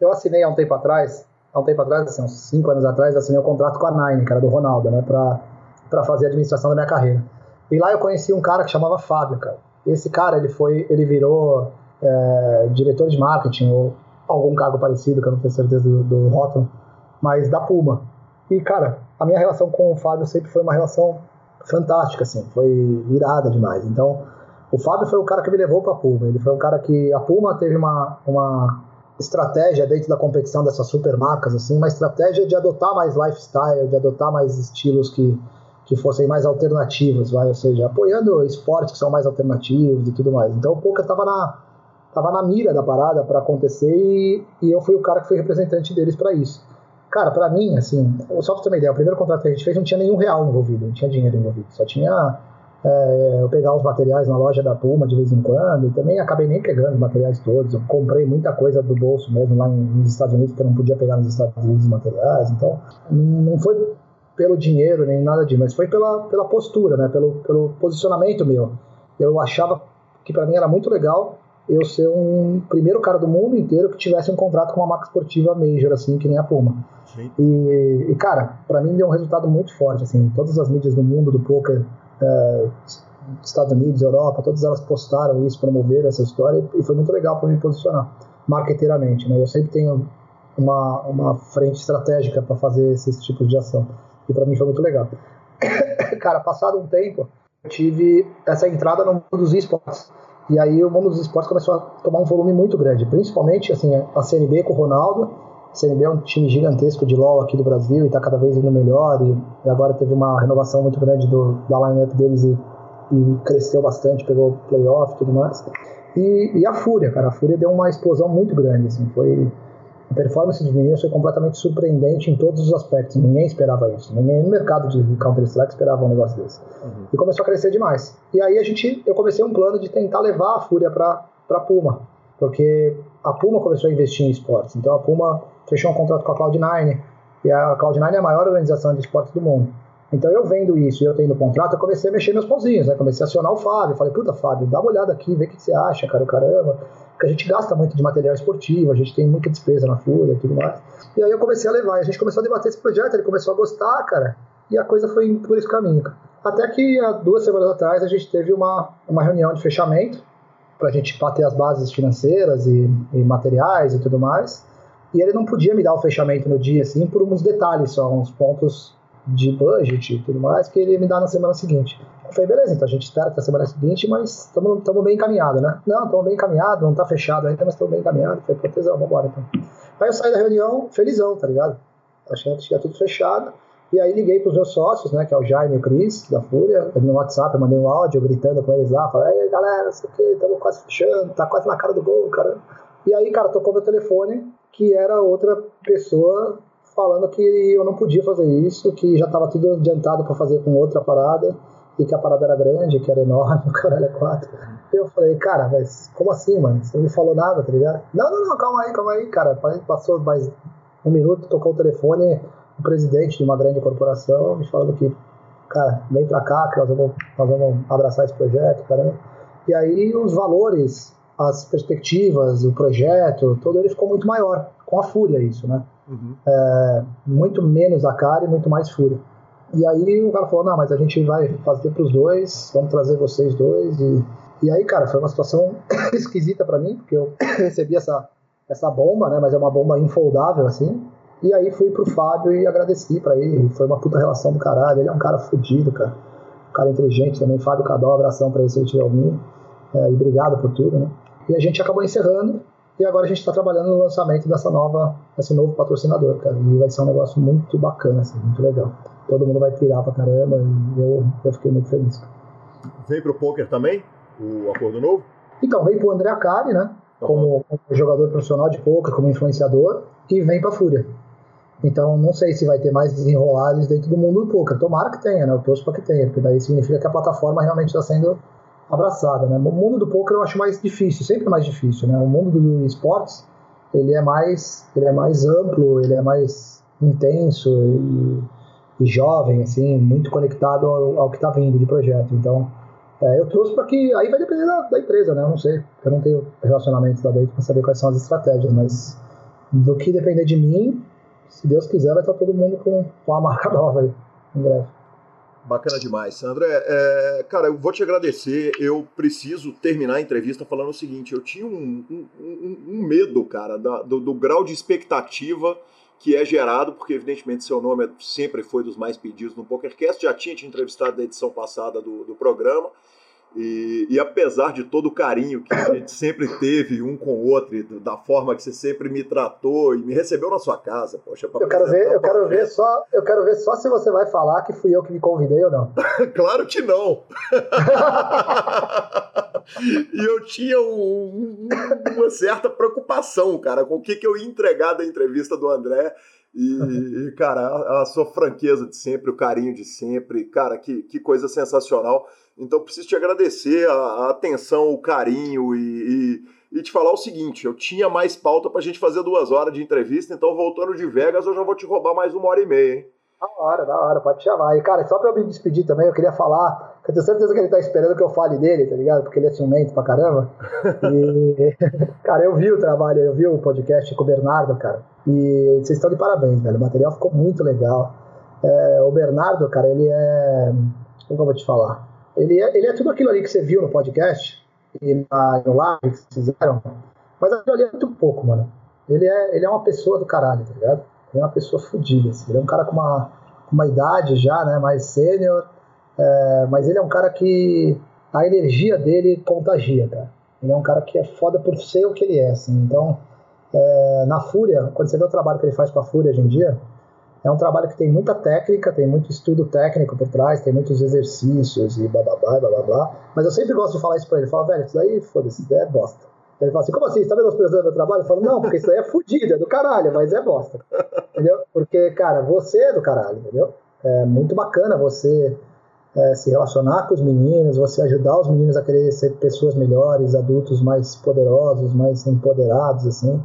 eu assinei há um tempo atrás, há um tempo atrás, assim, uns 5 anos atrás, assinei um contrato com a Nine, cara, do Ronaldo, né? Pra, pra fazer a administração da minha carreira. E lá eu conheci um cara que chamava Fábio, cara. Esse cara, ele foi, ele virou é, diretor de marketing ou algum cargo parecido, que eu não tenho certeza do, do rótulo, mas da Puma. E, cara, a minha relação com o Fábio sempre foi uma relação fantástica, assim, foi irada demais. Então, o Fábio foi o cara que me levou para a Puma. Ele foi um cara que a Puma teve uma, uma estratégia dentro da competição dessas super marcas, assim, uma estratégia de adotar mais lifestyle, de adotar mais estilos que, que fossem mais alternativos, vai, ou seja, apoiando esportes que são mais alternativos e tudo mais. Então, o poker estava na tava na mira da parada para acontecer e, e eu fui o cara que fui representante deles para isso. Cara, para mim, assim, só pra ter uma ideia, o primeiro contrato que a gente fez não tinha nenhum real envolvido, não tinha dinheiro envolvido. Só tinha é, eu pegar os materiais na loja da Puma de vez em quando, e também acabei nem pegando os materiais todos. Eu comprei muita coisa do bolso mesmo lá nos Estados Unidos, que eu não podia pegar nos Estados Unidos os materiais. Então, não foi pelo dinheiro nem nada disso, mas foi pela, pela postura, né? pelo, pelo posicionamento meu. Eu achava que para mim era muito legal eu ser um primeiro cara do mundo inteiro que tivesse um contrato com uma marca esportiva major, assim, que nem a Puma. E, e, cara, para mim deu um resultado muito forte, assim, todas as mídias do mundo do poker, é, Estados Unidos, Europa, todas elas postaram isso, promoveram essa história e foi muito legal para me posicionar marqueteiramente, né? Eu sempre tenho uma, uma frente estratégica para fazer esses tipos de ação e para mim foi muito legal. cara, passado um tempo, eu tive essa entrada no mundo dos esportes e aí o mundo dos esportes começou a tomar um volume muito grande, principalmente assim, a CNB com o Ronaldo. CNB é um time gigantesco de LoL aqui do Brasil e está cada vez indo melhor. E, e, agora teve uma renovação muito grande do, da lineup deles e, e cresceu bastante, pegou playoff e tudo mais. E, e, a Fúria, cara, a Fúria deu uma explosão muito grande, assim, foi a performance dos meninos foi completamente surpreendente em todos os aspectos. Ninguém esperava isso. Ninguém no mercado de Counter-Strike esperava um negócio desse. Uhum. E começou a crescer demais. E aí a gente, eu comecei um plano de tentar levar a Fúria para para Puma, porque a Puma começou a investir em esportes. Então a Puma fechou um contrato com a Cloud9 e a Cloud9 é a maior organização de esportes do mundo. Então eu vendo isso e eu tendo contrato, eu comecei a mexer meus pãozinhos, né? Comecei a acionar o Fábio. Falei, puta, Fábio, dá uma olhada aqui, vê o que você acha, cara, caramba porque a gente gasta muito de material esportivo, a gente tem muita despesa na Fúria e tudo mais. E aí eu comecei a levar, e a gente começou a debater esse projeto, ele começou a gostar, cara, e a coisa foi por esse caminho. Até que há duas semanas atrás a gente teve uma, uma reunião de fechamento para a gente bater as bases financeiras e, e, materiais e tudo mais. E ele não podia me dar o fechamento no dia, assim, por uns detalhes só, uns pontos de budget e tudo mais, que ele me dá na semana seguinte. Eu falei, beleza, então a gente espera até a semana seguinte, mas estamos bem encaminhado, né? Não, estamos bem encaminhado, não está fechado ainda, mas estamos bem encaminhado. Falei, pô, tesão, vambora então. Aí eu saí da reunião felizão, tá ligado? Achando que tinha tudo fechado. E aí liguei para os meus sócios, né, que é o Jaime e o Cris, da Fúria, no WhatsApp, eu mandei um áudio gritando com eles lá, falei, ei galera, sei o que, estamos quase fechando, tá quase na cara do gol, cara. E aí, cara, tocou meu telefone, que era outra pessoa falando que eu não podia fazer isso, que já estava tudo adiantado para fazer com outra parada e que a parada era grande, que era enorme, o caralho é quatro. Eu falei, cara, mas como assim, mano? Você não me falou nada, tá ligado? Não, não, não, calma aí, calma aí, cara. Passou mais um minuto, tocou o telefone, o presidente de uma grande corporação me falando que, cara, vem pra cá, que nós vamos, nós vamos abraçar esse projeto, caramba. E aí os valores, as perspectivas, o projeto, todo ele ficou muito maior, com a fúria isso, né? Uhum. É, muito menos a cara e muito mais fúria. E aí o cara falou, não, mas a gente vai fazer para os dois, vamos trazer vocês dois. E, e aí, cara, foi uma situação esquisita para mim, porque eu recebi essa, essa bomba, né, mas é uma bomba infoldável, assim. E aí fui pro Fábio e agradeci para ele, foi uma puta relação do caralho, ele é um cara fodido, cara. Um cara inteligente também, Fábio Cadó, abração para ele se ele estiver ouvindo. É, e obrigado por tudo, né. E a gente acabou encerrando, E agora a gente está trabalhando no lançamento dessa nova, desse novo patrocinador, cara. E vai ser um negócio muito bacana, assim, muito legal. Todo mundo vai pirar pra caramba e eu, eu fiquei muito feliz. Vem pro poker também? O acordo novo? Então, vem pro André Acari, né? Como, como jogador profissional de poker, como influenciador, e vem pra Fúria. Então, não sei se vai ter mais desenrolares dentro do mundo do poker. Tomara que tenha, né? Eu torço para que tenha, porque daí significa que a plataforma realmente está sendo abraçada, né? O mundo do poker eu acho mais difícil, sempre mais difícil, né? O mundo do esportes, ele é mais, ele é mais amplo, ele é mais intenso e, e jovem, assim, muito conectado ao, ao que está vindo de projeto. Então, é, eu trouxe para que aí vai depender da, da, empresa, né? Eu não sei, eu não tenho relacionamentos lá dentro para saber quais são as estratégias, mas do que depender de mim, se Deus quiser, vai estar todo mundo com, com a marca nova aí, em breve. Bacana demais. André, é, cara, eu vou te agradecer. Eu preciso terminar a entrevista falando o seguinte: eu tinha um, um, um, um medo, cara, da, do, do, grau de expectativa que é gerado, porque evidentemente seu nome sempre foi dos mais pedidos no PokerCast. Já tinha te entrevistado na edição passada do, do programa. E, e, apesar de todo o carinho que a gente sempre teve um com o outro, e da forma que você sempre me tratou e me recebeu na sua casa, poxa, eu quero ver, eu quero ver só, eu quero ver só se você vai falar que fui eu que me convidei ou não. claro que não. e eu tinha um, uma certa preocupação, cara, com o que, que eu ia entregar da entrevista do André. E, e, cara, a, a, sua franqueza de sempre, o carinho de sempre, cara, que, que coisa sensacional. Então, preciso te agradecer a, a atenção, o carinho e, e, e, te falar o seguinte: eu tinha mais pauta pra gente fazer duas horas de entrevista, então, voltando de Vegas, eu já vou te roubar mais uma hora e meia, hein? Da hora, da hora, pode chamar. E, cara, só pra eu me despedir também, eu queria falar, que eu tenho certeza que ele tá esperando que eu fale dele, tá ligado? Porque ele é ciumento pra caramba. E, cara, eu vi o trabalho, eu vi o podcast com o Bernardo, cara. E vocês estão de parabéns, velho. O material ficou muito legal. É, o Bernardo, cara, ele é. Como eu vou te falar? Ele é, ele é tudo aquilo ali que você viu no podcast e na, no live que vocês fizeram, mas aquilo ali é muito pouco, mano. Ele é, ele é uma pessoa do caralho, tá ligado? É uma pessoa fodida, assim. Ele é um cara com uma, uma idade já, né, mais sênior, é, mas ele é um cara que a energia dele contagia, cara. Ele é um cara que é foda por ser o que ele é, assim. Então, é, na Fúria, quando você vê o trabalho que ele faz com a Fúria hoje em dia, é um trabalho que tem muita técnica, tem muito estudo técnico por trás, tem muitos exercícios e blá blá blá blá blá. Mas eu sempre gosto de falar isso pra ele. Fala, velho, isso daí, foda-se, é bosta. Ele fala assim, como assim? Você tá menosprezando meu trabalho? Eu falo, não, porque isso daí é fodido, é do caralho, mas é bosta. Entendeu? Porque, cara, você é do caralho, entendeu? É muito bacana você é, se relacionar com os meninos, você ajudar os meninos a querer ser pessoas melhores, adultos mais poderosos, mais empoderados, assim.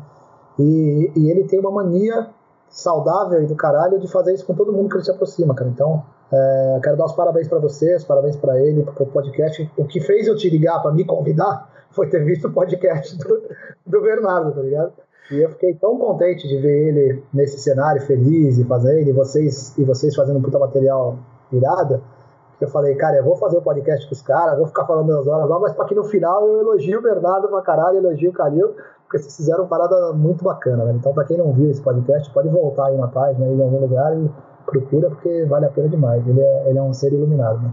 E, e ele tem uma mania saudável e do caralho de fazer isso com todo mundo que ele se aproxima, cara. Então, é, quero dar os parabéns para vocês, parabéns para ele, pro podcast. O que fez eu te ligar para me convidar foi ter visto o podcast do, do Bernardo, tá ligado? E eu fiquei tão contente de ver ele nesse cenário feliz e fazendo, e vocês, e vocês fazendo um puta material irado, que eu falei, cara, eu vou fazer o um podcast com os caras, vou ficar falando as horas lá, mas para que no final eu elogio o Bernardo pra caralho, elogio o Calil, porque vocês fizeram uma parada muito bacana, né? Então, para quem não viu esse podcast, pode voltar aí na página, aí em algum lugar e procura, porque vale a pena demais. Ele é, ele é um ser iluminado, né?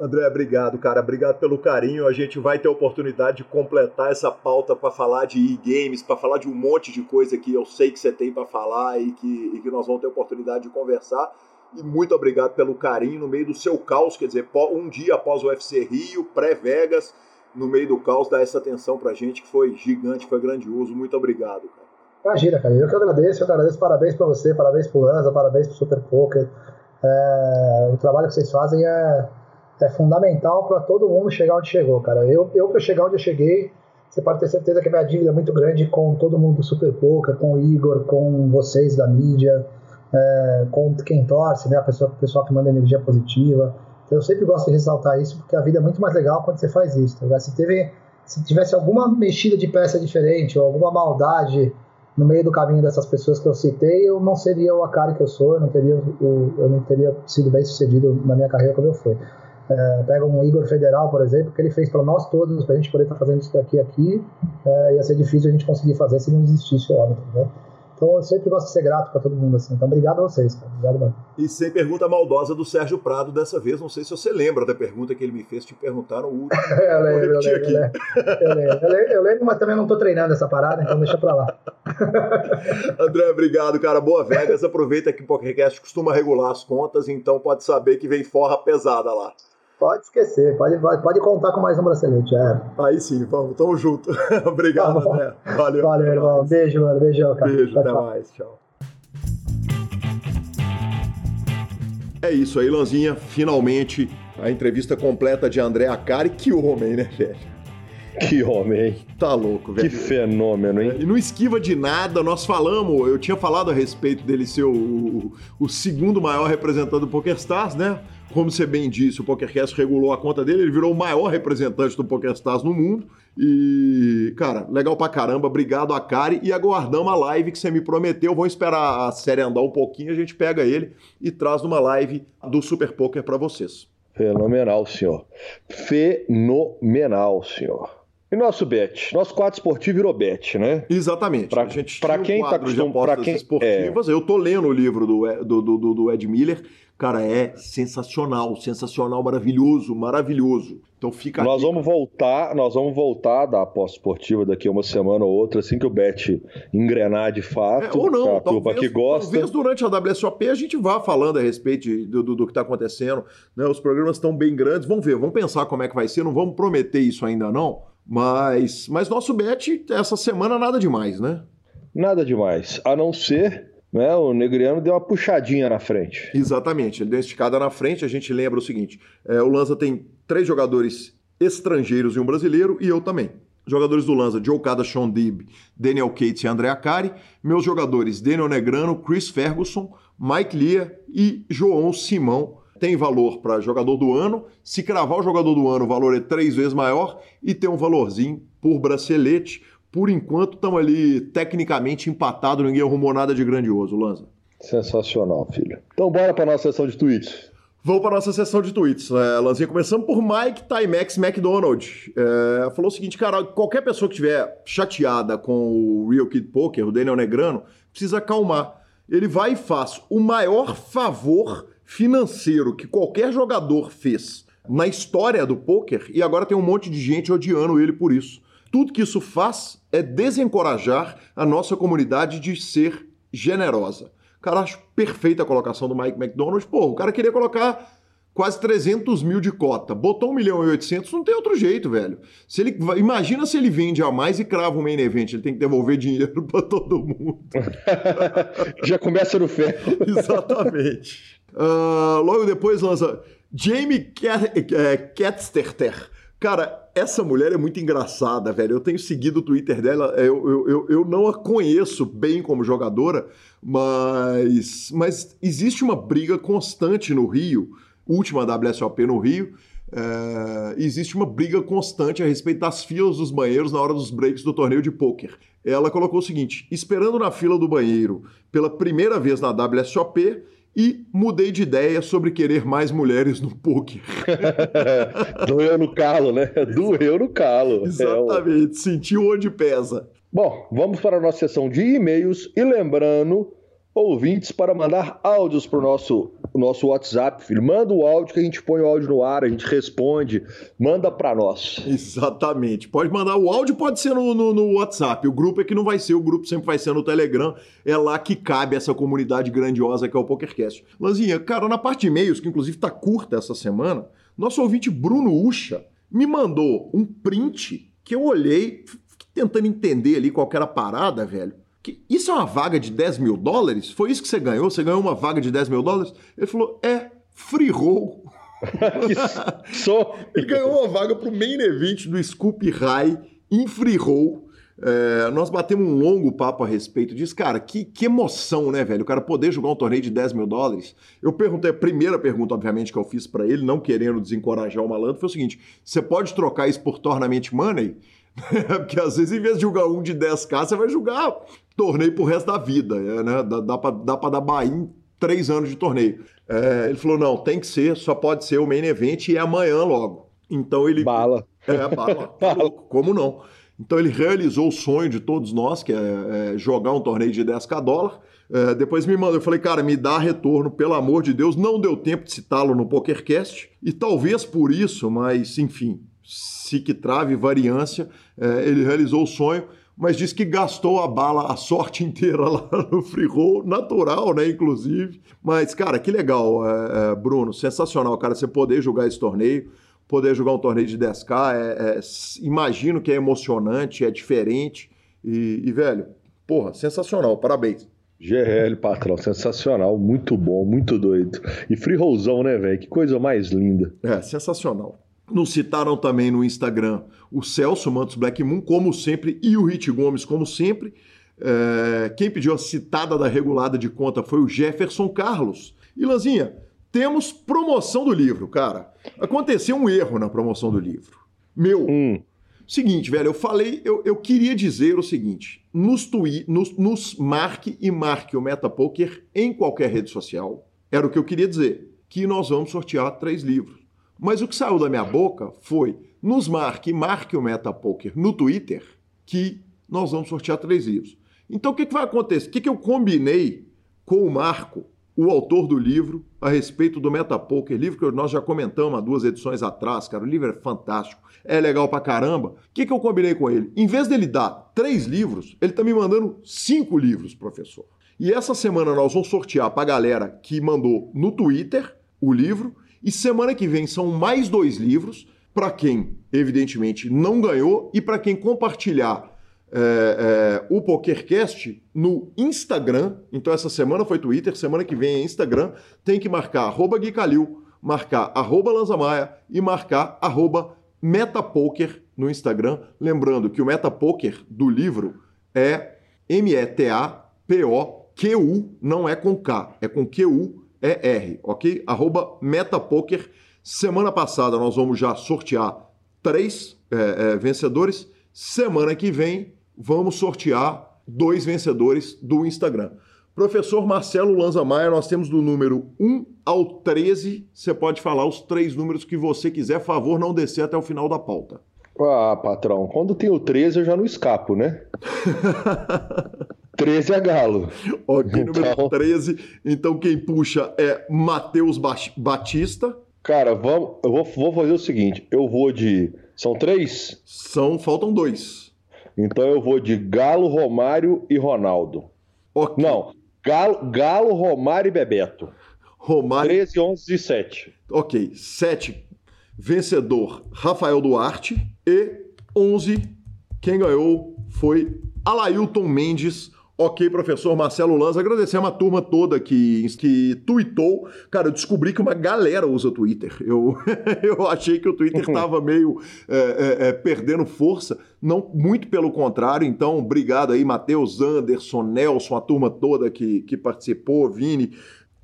André, obrigado, cara. Obrigado pelo carinho. A gente vai ter a oportunidade de completar essa pauta para falar de e-games, para falar de um monte de coisa que eu sei que você tem para falar e que, e que nós vamos ter a oportunidade de conversar. E muito obrigado pelo carinho no meio do seu caos, quer dizer, um dia após o UFC Rio, pré-Vegas no meio do caos, dar essa atenção pra gente, que foi gigante, foi grandioso. Muito obrigado, cara. Imagina, cara. Eu que agradeço, eu agradeço. Parabéns pra você, parabéns pro Lanza, parabéns pro Super Poker. É, o trabalho que vocês fazem é, é fundamental para todo mundo chegar onde chegou, cara. Eu, eu para chegar onde eu cheguei, você pode ter certeza que a minha dívida é muito grande com todo mundo do Super Poker, com o Igor, com vocês da mídia, é, com quem torce, né? A pessoa, o pessoal que manda energia positiva. Eu sempre gosto de ressaltar isso porque a vida é muito mais legal quando você faz isso. Tá se, teve, se tivesse alguma mexida de peça diferente ou alguma maldade no meio do caminho dessas pessoas que eu citei, eu não seria o cara que eu sou, eu não teria, eu não teria sido bem sucedido na minha carreira como eu fui. É, pega um Igor Federal, por exemplo, que ele fez para nós todos, para a gente poder estar tá fazendo isso daqui aqui, é, ia ser difícil a gente conseguir fazer se não existisse o homem. Tá Então eu sempre gosto de ser grato para todo mundo assim. Então obrigado a vocês, cara. Obrigado, mano. E sem pergunta maldosa do Sérgio Prado dessa vez. Não sei se você lembra da pergunta que ele me fez, te perguntaram o último. eu, lembro, eu, lembro, eu, lembro, eu, lembro, eu lembro, mas também não tô treinando essa parada, então deixa pra lá. André, obrigado, cara. Boa Vegas. Aproveita que o PokerCast costuma regular as contas, então pode saber que vem forra pesada lá. Pode esquecer, pode, pode contar com mais um bracelete, é. Aí sim, vamos, tamo junto. Obrigado, tá André. Valeu. Valeu, irmão. Mais. Beijo, mano. Beijão, cara. Beijo, tchau, até tchau. mais. Tchau. É isso aí, Lanzinha. Finalmente a entrevista completa de André Acari. Que homem, né, velho? Que homem, hein? Tá louco, velho. Que fenômeno, hein? E não esquiva de nada. Nós falamos, eu tinha falado a respeito dele ser o, o segundo maior representante do PokerStars, né? Como você bem disse, o PokerCast regulou a conta dele, ele virou o maior representante do PokerStars no mundo. E, cara, legal pra caramba. Obrigado a Kari e aguardamos a live que você me prometeu. Vamos esperar a série andar um pouquinho, a gente pega ele e traz uma live do Super Poker para vocês. Fenomenal, senhor. Fenomenal, senhor. E nosso bet? Nosso quadro esportivo virou bet, né? Exatamente. Pra, gente pra quem um tá acostumado. quem, esportivas. É... Eu tô lendo o livro do, do, do, do Ed Miller. Cara, é sensacional, sensacional, maravilhoso, maravilhoso. Então fica Nós aqui, vamos voltar, nós vamos voltar da aposta esportiva daqui a uma semana ou outra, assim que o Bet engrenar de fato. É, ou não, talvez, que gosta. talvez durante a WSOP a gente vá falando a respeito do, do, do que está acontecendo. Né? Os programas estão bem grandes, vamos ver, vamos pensar como é que vai ser, não vamos prometer isso ainda não, mas, mas nosso Bet essa semana nada demais, né? Nada demais, a não ser né, o Negriano deu uma puxadinha na frente. Exatamente, ele deu uma esticada na frente. A gente lembra o seguinte: é, o Lanza tem três jogadores estrangeiros e um brasileiro, e eu também. Jogadores do Lanza, Joe Cada, Sean Dib, Daniel Cates e André Acari. Meus jogadores, Daniel Negrano, Chris Ferguson, Mike Lia e João Simão. Tem valor para jogador do ano. Se cravar o jogador do ano, o valor é três vezes maior e tem um valorzinho por bracelete por enquanto, estamos ali tecnicamente empatados, ninguém arrumou nada de grandioso, Lanza. Sensacional, filho. Então bora para nossa sessão de tweets. Vamos para nossa sessão de tweets. É, Lanzinha, começando por Mike Timex McDonald. É, falou o seguinte, cara, qualquer pessoa que estiver chateada com o Real Kid Poker, o Daniel Negrano, precisa acalmar. Ele vai e faz o maior favor financeiro que qualquer jogador fez na história do poker e agora tem um monte de gente odiando ele por isso. Tudo que isso faz é desencorajar a nossa comunidade de ser generosa. Cara, acho perfeita a colocação do Mike McDonald. Pô, o cara queria colocar quase 300 mil de cota. Botou 1 milhão e 800, não tem outro jeito, velho. Se ele, imagina se ele vende a mais e crava o main event. Ele tem que devolver dinheiro para todo mundo. Já começa no ferro. Exatamente. Uh, logo depois lança Jamie Katsterter. Cara, essa mulher é muito engraçada, velho. Eu tenho seguido o Twitter dela, eu, eu, eu, eu não a conheço bem como jogadora, mas, mas existe uma briga constante no Rio, última WSOP no Rio. É, existe uma briga constante a respeito das filas dos banheiros na hora dos breaks do torneio de pôquer. Ela colocou o seguinte: esperando na fila do banheiro pela primeira vez na WSOP, e mudei de ideia sobre querer mais mulheres no poker. Doeu no calo, né? Doeu no calo. Exatamente, é, sentiu onde pesa. Bom, vamos para a nossa sessão de e-mails e lembrando ouvintes para mandar áudios para o nosso, nosso WhatsApp, filho. Manda o áudio que a gente põe o áudio no ar, a gente responde, manda para nós. Exatamente. Pode mandar o áudio, pode ser no, no, no, WhatsApp. O grupo é que não vai ser, o grupo sempre vai ser no Telegram. É lá que cabe essa comunidade grandiosa que é o PokerCast. Lanzinha, cara, na parte de e-mails, que inclusive tá curta essa semana, nosso ouvinte Bruno Ucha me mandou um print que eu olhei, tentando entender ali qual era a parada, velho. Isso é uma vaga de 10 mil dólares? Foi isso que você ganhou? Você ganhou uma vaga de 10 mil dólares? Ele falou: é, free roll. Só. Ele ganhou uma vaga para o main event do Scoop High em free roll. É, nós batemos um longo papo a respeito disso. Cara, que, que emoção, né, velho? O cara poder jogar um torneio de 10 mil dólares. Eu perguntei, a primeira pergunta, obviamente, que eu fiz para ele, não querendo desencorajar o malandro, foi o seguinte: você pode trocar isso por tournament money? Porque às vezes, em vez de jogar um de 10k, você vai jogar torneio pro resto da vida, é, né? Dá, dá, pra, dá pra dar Bahia três anos de torneio. É, ele falou: não, tem que ser, só pode ser o main event e é amanhã logo. Então ele. Bala. É, bala. bala. Como não? Então ele realizou o sonho de todos nós, que é, é jogar um torneio de 10k dólar. É, depois me mandou, eu falei, cara, me dá retorno, pelo amor de Deus. Não deu tempo de citá-lo no PokerCast, e talvez por isso, mas enfim, se que trave variância, ele realizou o sonho, mas disse que gastou a bala, a sorte inteira lá no free roll, natural, né, inclusive. Mas, cara, que legal, é, é, Bruno, sensacional, cara, você poder jogar esse torneio poder jogar um torneio de 10K, é, é, imagino que é emocionante, é diferente. E, e, velho, porra, sensacional, parabéns. GL, patrão, sensacional, muito bom, muito doido. E free rollzão, né, velho? Que coisa mais linda. É, sensacional. Nos citaram também no Instagram o Celso Mantos Black Moon, como sempre, e o Hit Gomes, como sempre. É, quem pediu a citada da regulada de conta foi o Jefferson Carlos. E Lanzinha, temos promoção do livro, cara. Aconteceu um erro na promoção do livro. Meu. Hum. Seguinte, velho, eu falei, eu, eu queria dizer o seguinte: nos, tui, nos, nos marque e marque o Metapoker em qualquer rede social. Era o que eu queria dizer. Que nós vamos sortear três livros. Mas o que saiu da minha boca foi: nos marque marque o Metapoker no Twitter, que nós vamos sortear três livros. Então o que, que vai acontecer? O que, que eu combinei com o Marco o autor do livro a respeito do Metapoker, livro que nós já comentamos há duas edições atrás, cara. O livro é fantástico, é legal pra caramba. O que, que eu combinei com ele? Em vez dele dar três livros, ele tá me mandando cinco livros, professor. E essa semana nós vamos sortear pra galera que mandou no Twitter o livro, e semana que vem são mais dois livros para quem, evidentemente, não ganhou e para quem compartilhar é, é, o PokerCast no Instagram. Então, essa semana foi Twitter, semana que vem é Instagram. Tem que marcar Gui Calil, marcar arroba Lanzamaia e marcar Metapoker no Instagram. Lembrando que o Metapoker do livro é M-E-T-A-P-O-Q-U, não é com K, é com Q-U-E-R, ok? Arroba Metapoker. Semana passada nós vamos já sortear três é, é vencedores. Semana que vem vamos sortear dois vencedores do Instagram. Professor Marcelo Lanza Maia, nós temos do número 1 ao 13. Você pode falar os três números que você quiser. Favor, não descer até o final da pauta. Ah, patrão, quando tem o 13 eu já não escapo, né? 13 é galo. Ok, então... número 13. Então quem puxa é Matheus Batista. Cara, vamos, eu vou, vou fazer o seguinte: eu vou de. São três? São, faltam dois. Então eu vou de Galo, Romário e Ronaldo. Okay. Não, Galo, Galo, Romário e Bebeto. Romário. 13, 11 e 7. Ok, 7. Vencedor Rafael Duarte. E 11. Quem ganhou foi Alailton Mendes Ok, professor Marcelo Lanza, agradecer a uma turma toda que, que tweetou. Cara, eu descobri que uma galera usa Twitter. Eu, eu achei que o Twitter estava meio é, é, é, perdendo força. Não, muito pelo contrário. Então, obrigado aí, Matheus, Anderson, Nelson, a turma toda que, que participou, Vini.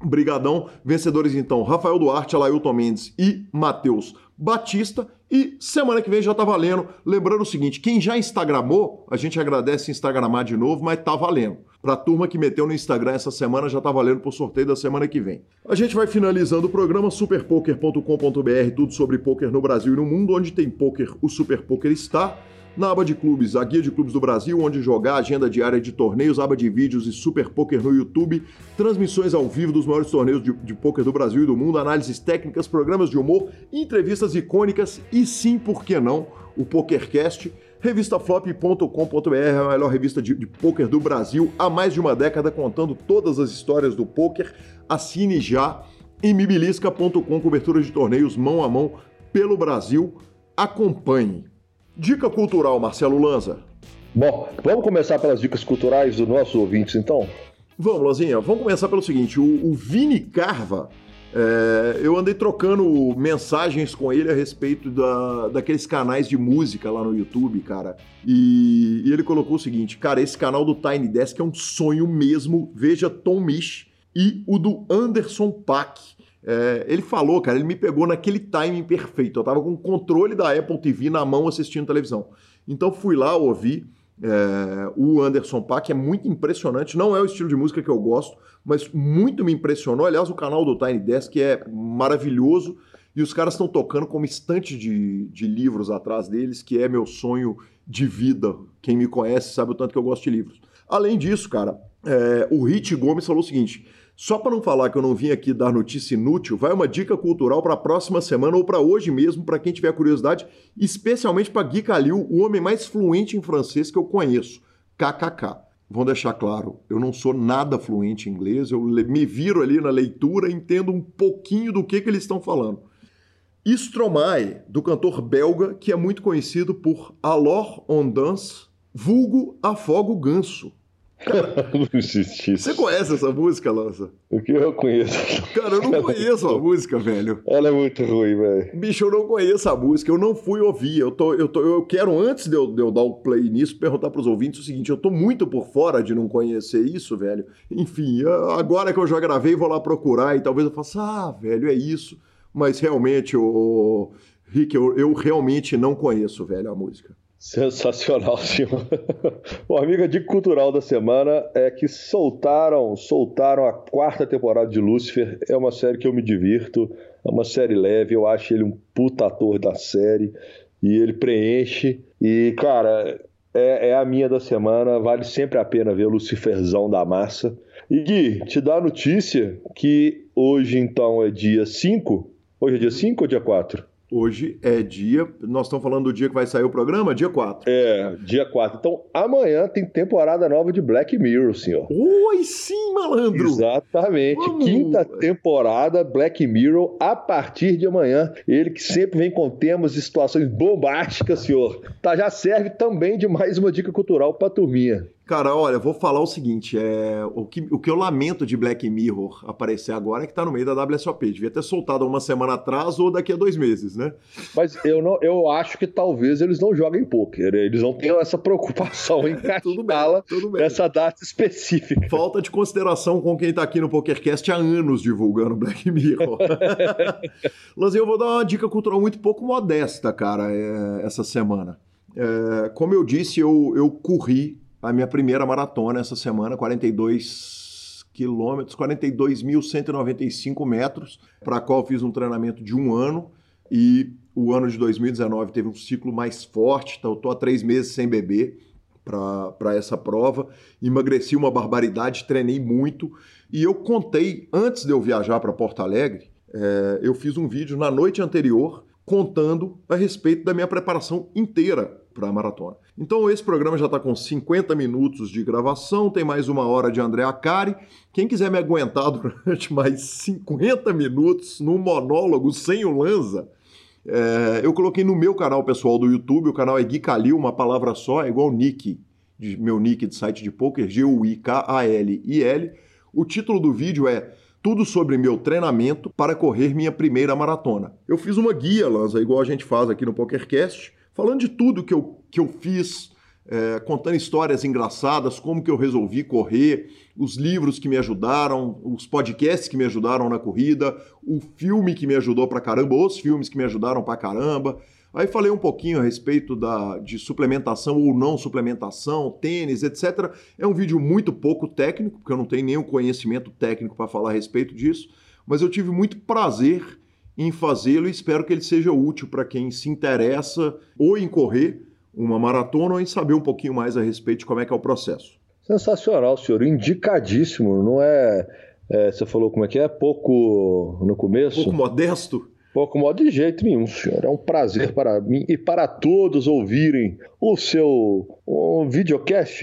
Brigadão. Vencedores, então, Rafael Duarte, Alailton Mendes e Matheus Batista. E semana que vem já tá valendo. Lembrando o seguinte: quem já Instagramou, a gente agradece Instagramar de novo, mas tá valendo. Pra turma que meteu no Instagram essa semana, já tá valendo pro sorteio da semana que vem. A gente vai finalizando o programa superpoker.com.br, tudo sobre poker no Brasil e no mundo, onde tem poker, o Super Poker está. Na aba de clubes, a guia de clubes do Brasil, onde jogar, agenda diária de torneios, aba de vídeos e super poker no YouTube, transmissões ao vivo dos maiores torneios de, de poker do Brasil e do mundo, análises técnicas, programas de humor, entrevistas icônicas e sim, por que não, o PokerCast. Revistaflop.com.br é a melhor revista de, de poker do Brasil há mais de uma década, contando todas as histórias do poker. Assine já em mibilisca.com, cobertura de torneios mão a mão pelo Brasil. Acompanhe. Dica cultural, Marcelo Lanza. Bom, vamos começar pelas dicas culturais dos nossos ouvintes, então? Vamos, Lanzinha. Vamos começar pelo seguinte: o, o Vini Carva, é, eu andei trocando mensagens com ele a respeito da, daqueles canais de música lá no YouTube, cara. E, e ele colocou o seguinte: cara, esse canal do Tiny Desk é um sonho mesmo. Veja Tom Misch e o do Anderson Pack. É, ele falou, cara, ele me pegou naquele timing perfeito. Eu tava com o controle da Apple TV na mão assistindo televisão. Então fui lá, ouvi. É, o Anderson Paak é muito impressionante. Não é o estilo de música que eu gosto, mas muito me impressionou. Aliás, o canal do Tiny Desk é maravilhoso. E os caras estão tocando como estante de, de livros atrás deles, que é meu sonho de vida. Quem me conhece sabe o tanto que eu gosto de livros. Além disso, cara, é, o Rit Gomes falou o seguinte: só para não falar que eu não vim aqui dar notícia inútil, vai uma dica cultural para a próxima semana ou para hoje mesmo, para quem tiver curiosidade, especialmente para Gui Calil, o homem mais fluente em francês que eu conheço. KKK. Vão deixar claro, eu não sou nada fluente em inglês, eu me viro ali na leitura, entendo um pouquinho do que, que eles estão falando. Stromae, do cantor belga, que é muito conhecido por Alors on danse, vulgo Afogo Ganso. Você conhece essa música, Lança? O que eu conheço? Cara, eu não conheço a música, velho. Ela é muito ruim, velho. Bicho, eu não conheço a música, eu não fui ouvir. Eu, tô, eu, tô, eu quero, antes de eu, de eu dar o play nisso, perguntar pros ouvintes o seguinte: eu tô muito por fora de não conhecer isso, velho. Enfim, agora que eu já gravei, vou lá procurar e talvez eu faça, ah, velho, é isso. Mas realmente, o Rick, eu, eu realmente não conheço, velho, a música. Sensacional, senhor. o amiga dica cultural da semana é que soltaram, soltaram a quarta temporada de Lucifer. É uma série que eu me divirto, é uma série leve, eu acho ele um puta ator da série e ele preenche. E, cara, é, é a minha da semana, vale sempre a pena ver Luciferzão da massa. E Gui, te dá a notícia que hoje então é dia 5. Hoje é dia 5 ou dia 4? Hoje é dia. Nós estamos falando do dia que vai sair o programa, dia 4. É, dia 4. Então, amanhã tem temporada nova de Black Mirror, senhor. Oi, sim, malandro! Exatamente. Vamos. Quinta temporada Black Mirror a partir de amanhã. Ele que sempre vem com temas e situações bombásticas, senhor. Tá, já serve também de mais uma dica cultural pra turminha. Cara, olha, vou falar o seguinte: é, o, que, o que eu lamento de Black Mirror aparecer agora é que tá no meio da WSOP. Devia ter soltado uma semana atrás ou daqui a dois meses, né? Mas eu, não, eu acho que talvez eles não joguem poker. Eles não tenham essa preocupação em encaixá-la nessa data específica. Falta de consideração com quem tá aqui no PokerCast há anos divulgando Black Mirror. Lanzinho, eu vou dar uma dica cultural muito pouco modesta, cara, é, essa semana. É, como eu disse, eu, eu corri a minha primeira maratona essa semana, 42 quilômetros, 42.195 metros, para a qual fiz um treinamento de um ano. E o ano de 2019 teve um ciclo mais forte, então estou há três meses sem beber para essa prova, emagreci uma barbaridade, treinei muito. E eu contei, antes de eu viajar para Porto Alegre, é, eu fiz um vídeo na noite anterior contando a respeito da minha preparação inteira para a maratona. Então esse programa já está com 50 minutos de gravação, tem mais uma hora de André Acari. Quem quiser me aguentar durante mais 50 minutos num monólogo sem o Lanza, é, eu coloquei no meu canal pessoal do YouTube, o canal é Gui Calil, uma palavra só, é igual Nick, de, meu nick de site de poker, G-U-I-K-A-L-I-L. O título do vídeo é tudo sobre meu treinamento para correr minha primeira maratona. Eu fiz uma guia, Lanza, igual a gente faz aqui no PokerCast, falando de tudo que eu, que eu fiz, é, contando histórias engraçadas, como que eu resolvi correr, os livros que me ajudaram, os podcasts que me ajudaram na corrida, o filme que me ajudou pra caramba, os filmes que me ajudaram pra caramba. Aí falei um pouquinho a respeito da, de suplementação ou não suplementação, tênis, etc. É um vídeo muito pouco técnico, porque eu não tenho nenhum conhecimento técnico para falar a respeito disso, mas eu tive muito prazer em fazê-lo e espero que ele seja útil para quem se interessa ou em correr uma maratona ou em saber um pouquinho mais a respeito de como é que é o processo. Sensacional, senhor. Indicadíssimo. Não é, é Você falou como é que é? Pouco no começo? Pouco modesto? Pouco modesto de jeito nenhum, senhor. É um prazer para mim e para todos ouvirem o seu um videocast.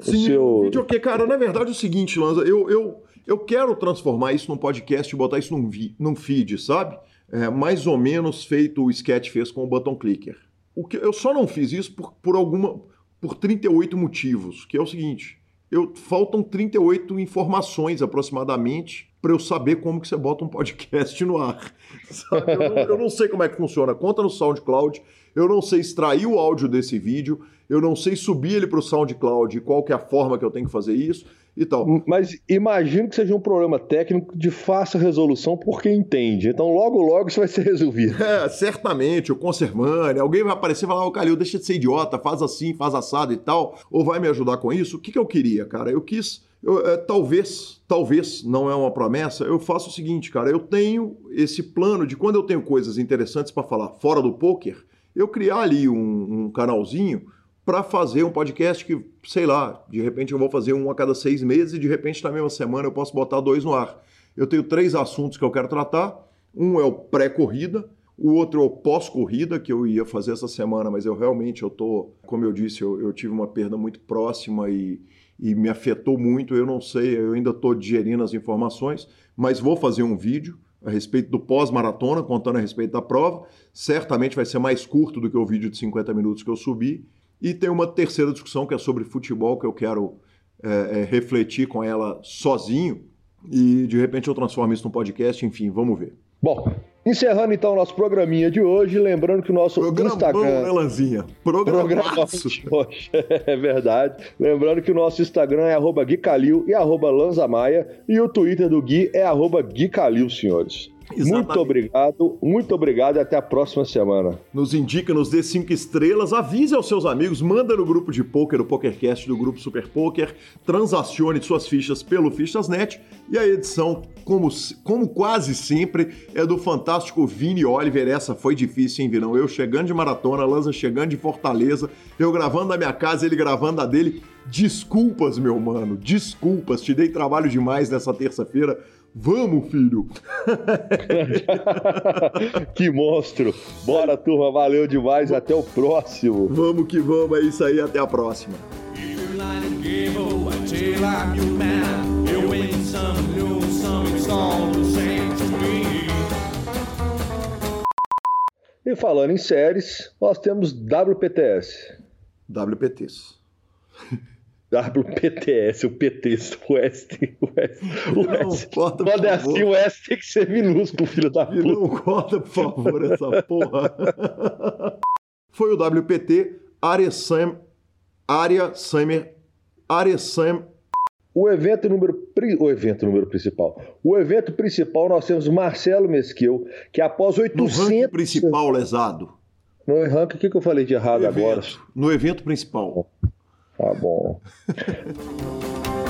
Sim, o seu... videocast. Cara, na verdade é o seguinte, Lanza. Eu, eu, eu quero transformar isso num podcast e botar isso num, vi, num feed, sabe? É, mais ou menos feito o Sketch fez com o Button Clicker. O que, eu só não fiz isso por, por alguma. por 38 motivos, que é o seguinte. Eu, faltam 38 informações aproximadamente para eu saber como que você bota um podcast no ar. Eu não, eu, não, sei como é que funciona. Conta no SoundCloud. Eu não sei extrair o áudio desse vídeo. Eu não sei subir ele para o SoundCloud e qual que é a forma que eu tenho que fazer isso e tal. Mas imagino que seja um problema técnico de fácil resolução por quem entende. Então logo, logo isso vai ser resolvido. É, certamente, o Consermane, alguém vai aparecer e falar, ô oh, Calil, deixa de ser idiota, faz assim, faz assado e tal, ou vai me ajudar com isso. O que, que eu queria, cara? Eu quis... Eu, é, talvez, talvez, não é uma promessa, eu faço o seguinte, cara, eu tenho esse plano de quando eu tenho coisas interessantes para falar fora do poker, eu criar ali um, um canalzinho para fazer um podcast que, sei lá, de repente eu vou fazer um a cada seis meses e de repente na mesma semana eu posso botar dois no ar. Eu tenho três assuntos que eu quero tratar. Um é o pré-corrida, o outro é o pós-corrida, que eu ia fazer essa semana, mas eu realmente, eu tô, como eu disse, eu, eu tive uma perda muito próxima e, e me afetou muito. Eu não sei, eu ainda estou digerindo as informações, mas vou fazer um vídeo a respeito do pós-maratona, contando a respeito da prova. Certamente vai ser mais curto do que o vídeo de 50 minutos que eu subi. E tem uma terceira discussão que é sobre futebol, que eu quero é, é, refletir com ela sozinho. E de repente eu transformo isso num podcast, enfim, vamos ver. Bom, encerrando então o nosso programinha de hoje, lembrando que o nosso Programão, Instagram. né, Lanzinha? Programaço. Poxa, é verdade. Lembrando que o nosso Instagram é arroba Gui Calil e arroba Lanzamaia. E o Twitter do Gui é arroba Gui Calil, senhores. Exatamente. Muito obrigado, muito obrigado e até a próxima semana. Nos indica, nos dê cinco estrelas, avise aos seus amigos, manda no grupo de poker, o PokerCast do grupo Super Poker, transacione suas fichas pelo Fichas.net e a edição, como, como quase sempre, é do fantástico Vini Oliver. Essa foi difícil, hein, Vinão? Eu chegando de maratona, Lanza chegando de Fortaleza, eu gravando da minha casa, ele gravando da dele. Desculpas, meu mano, desculpas, te dei trabalho demais nessa terça-feira. Vamos, filho! que monstro! Bora, turma, valeu demais, até o próximo. Vamos que vamos, é isso aí, até a próxima. E falando em séries, nós temos WPTS. WPTs. WPTS, o PT, o West. O corta, Quando é favor. assim, o West tem que ser minúsculo, filho da puta. não corta, por favor, essa porra. Foi o WPT Aresam, Área Summer, Aresam, O evento número o evento número principal. O evento principal nós temos Marcelo Mesquil, que após no 800 ranking principal, lesado. No ranking, o que, que eu falei de errado No agora? evento, no evento principal. Tá bom.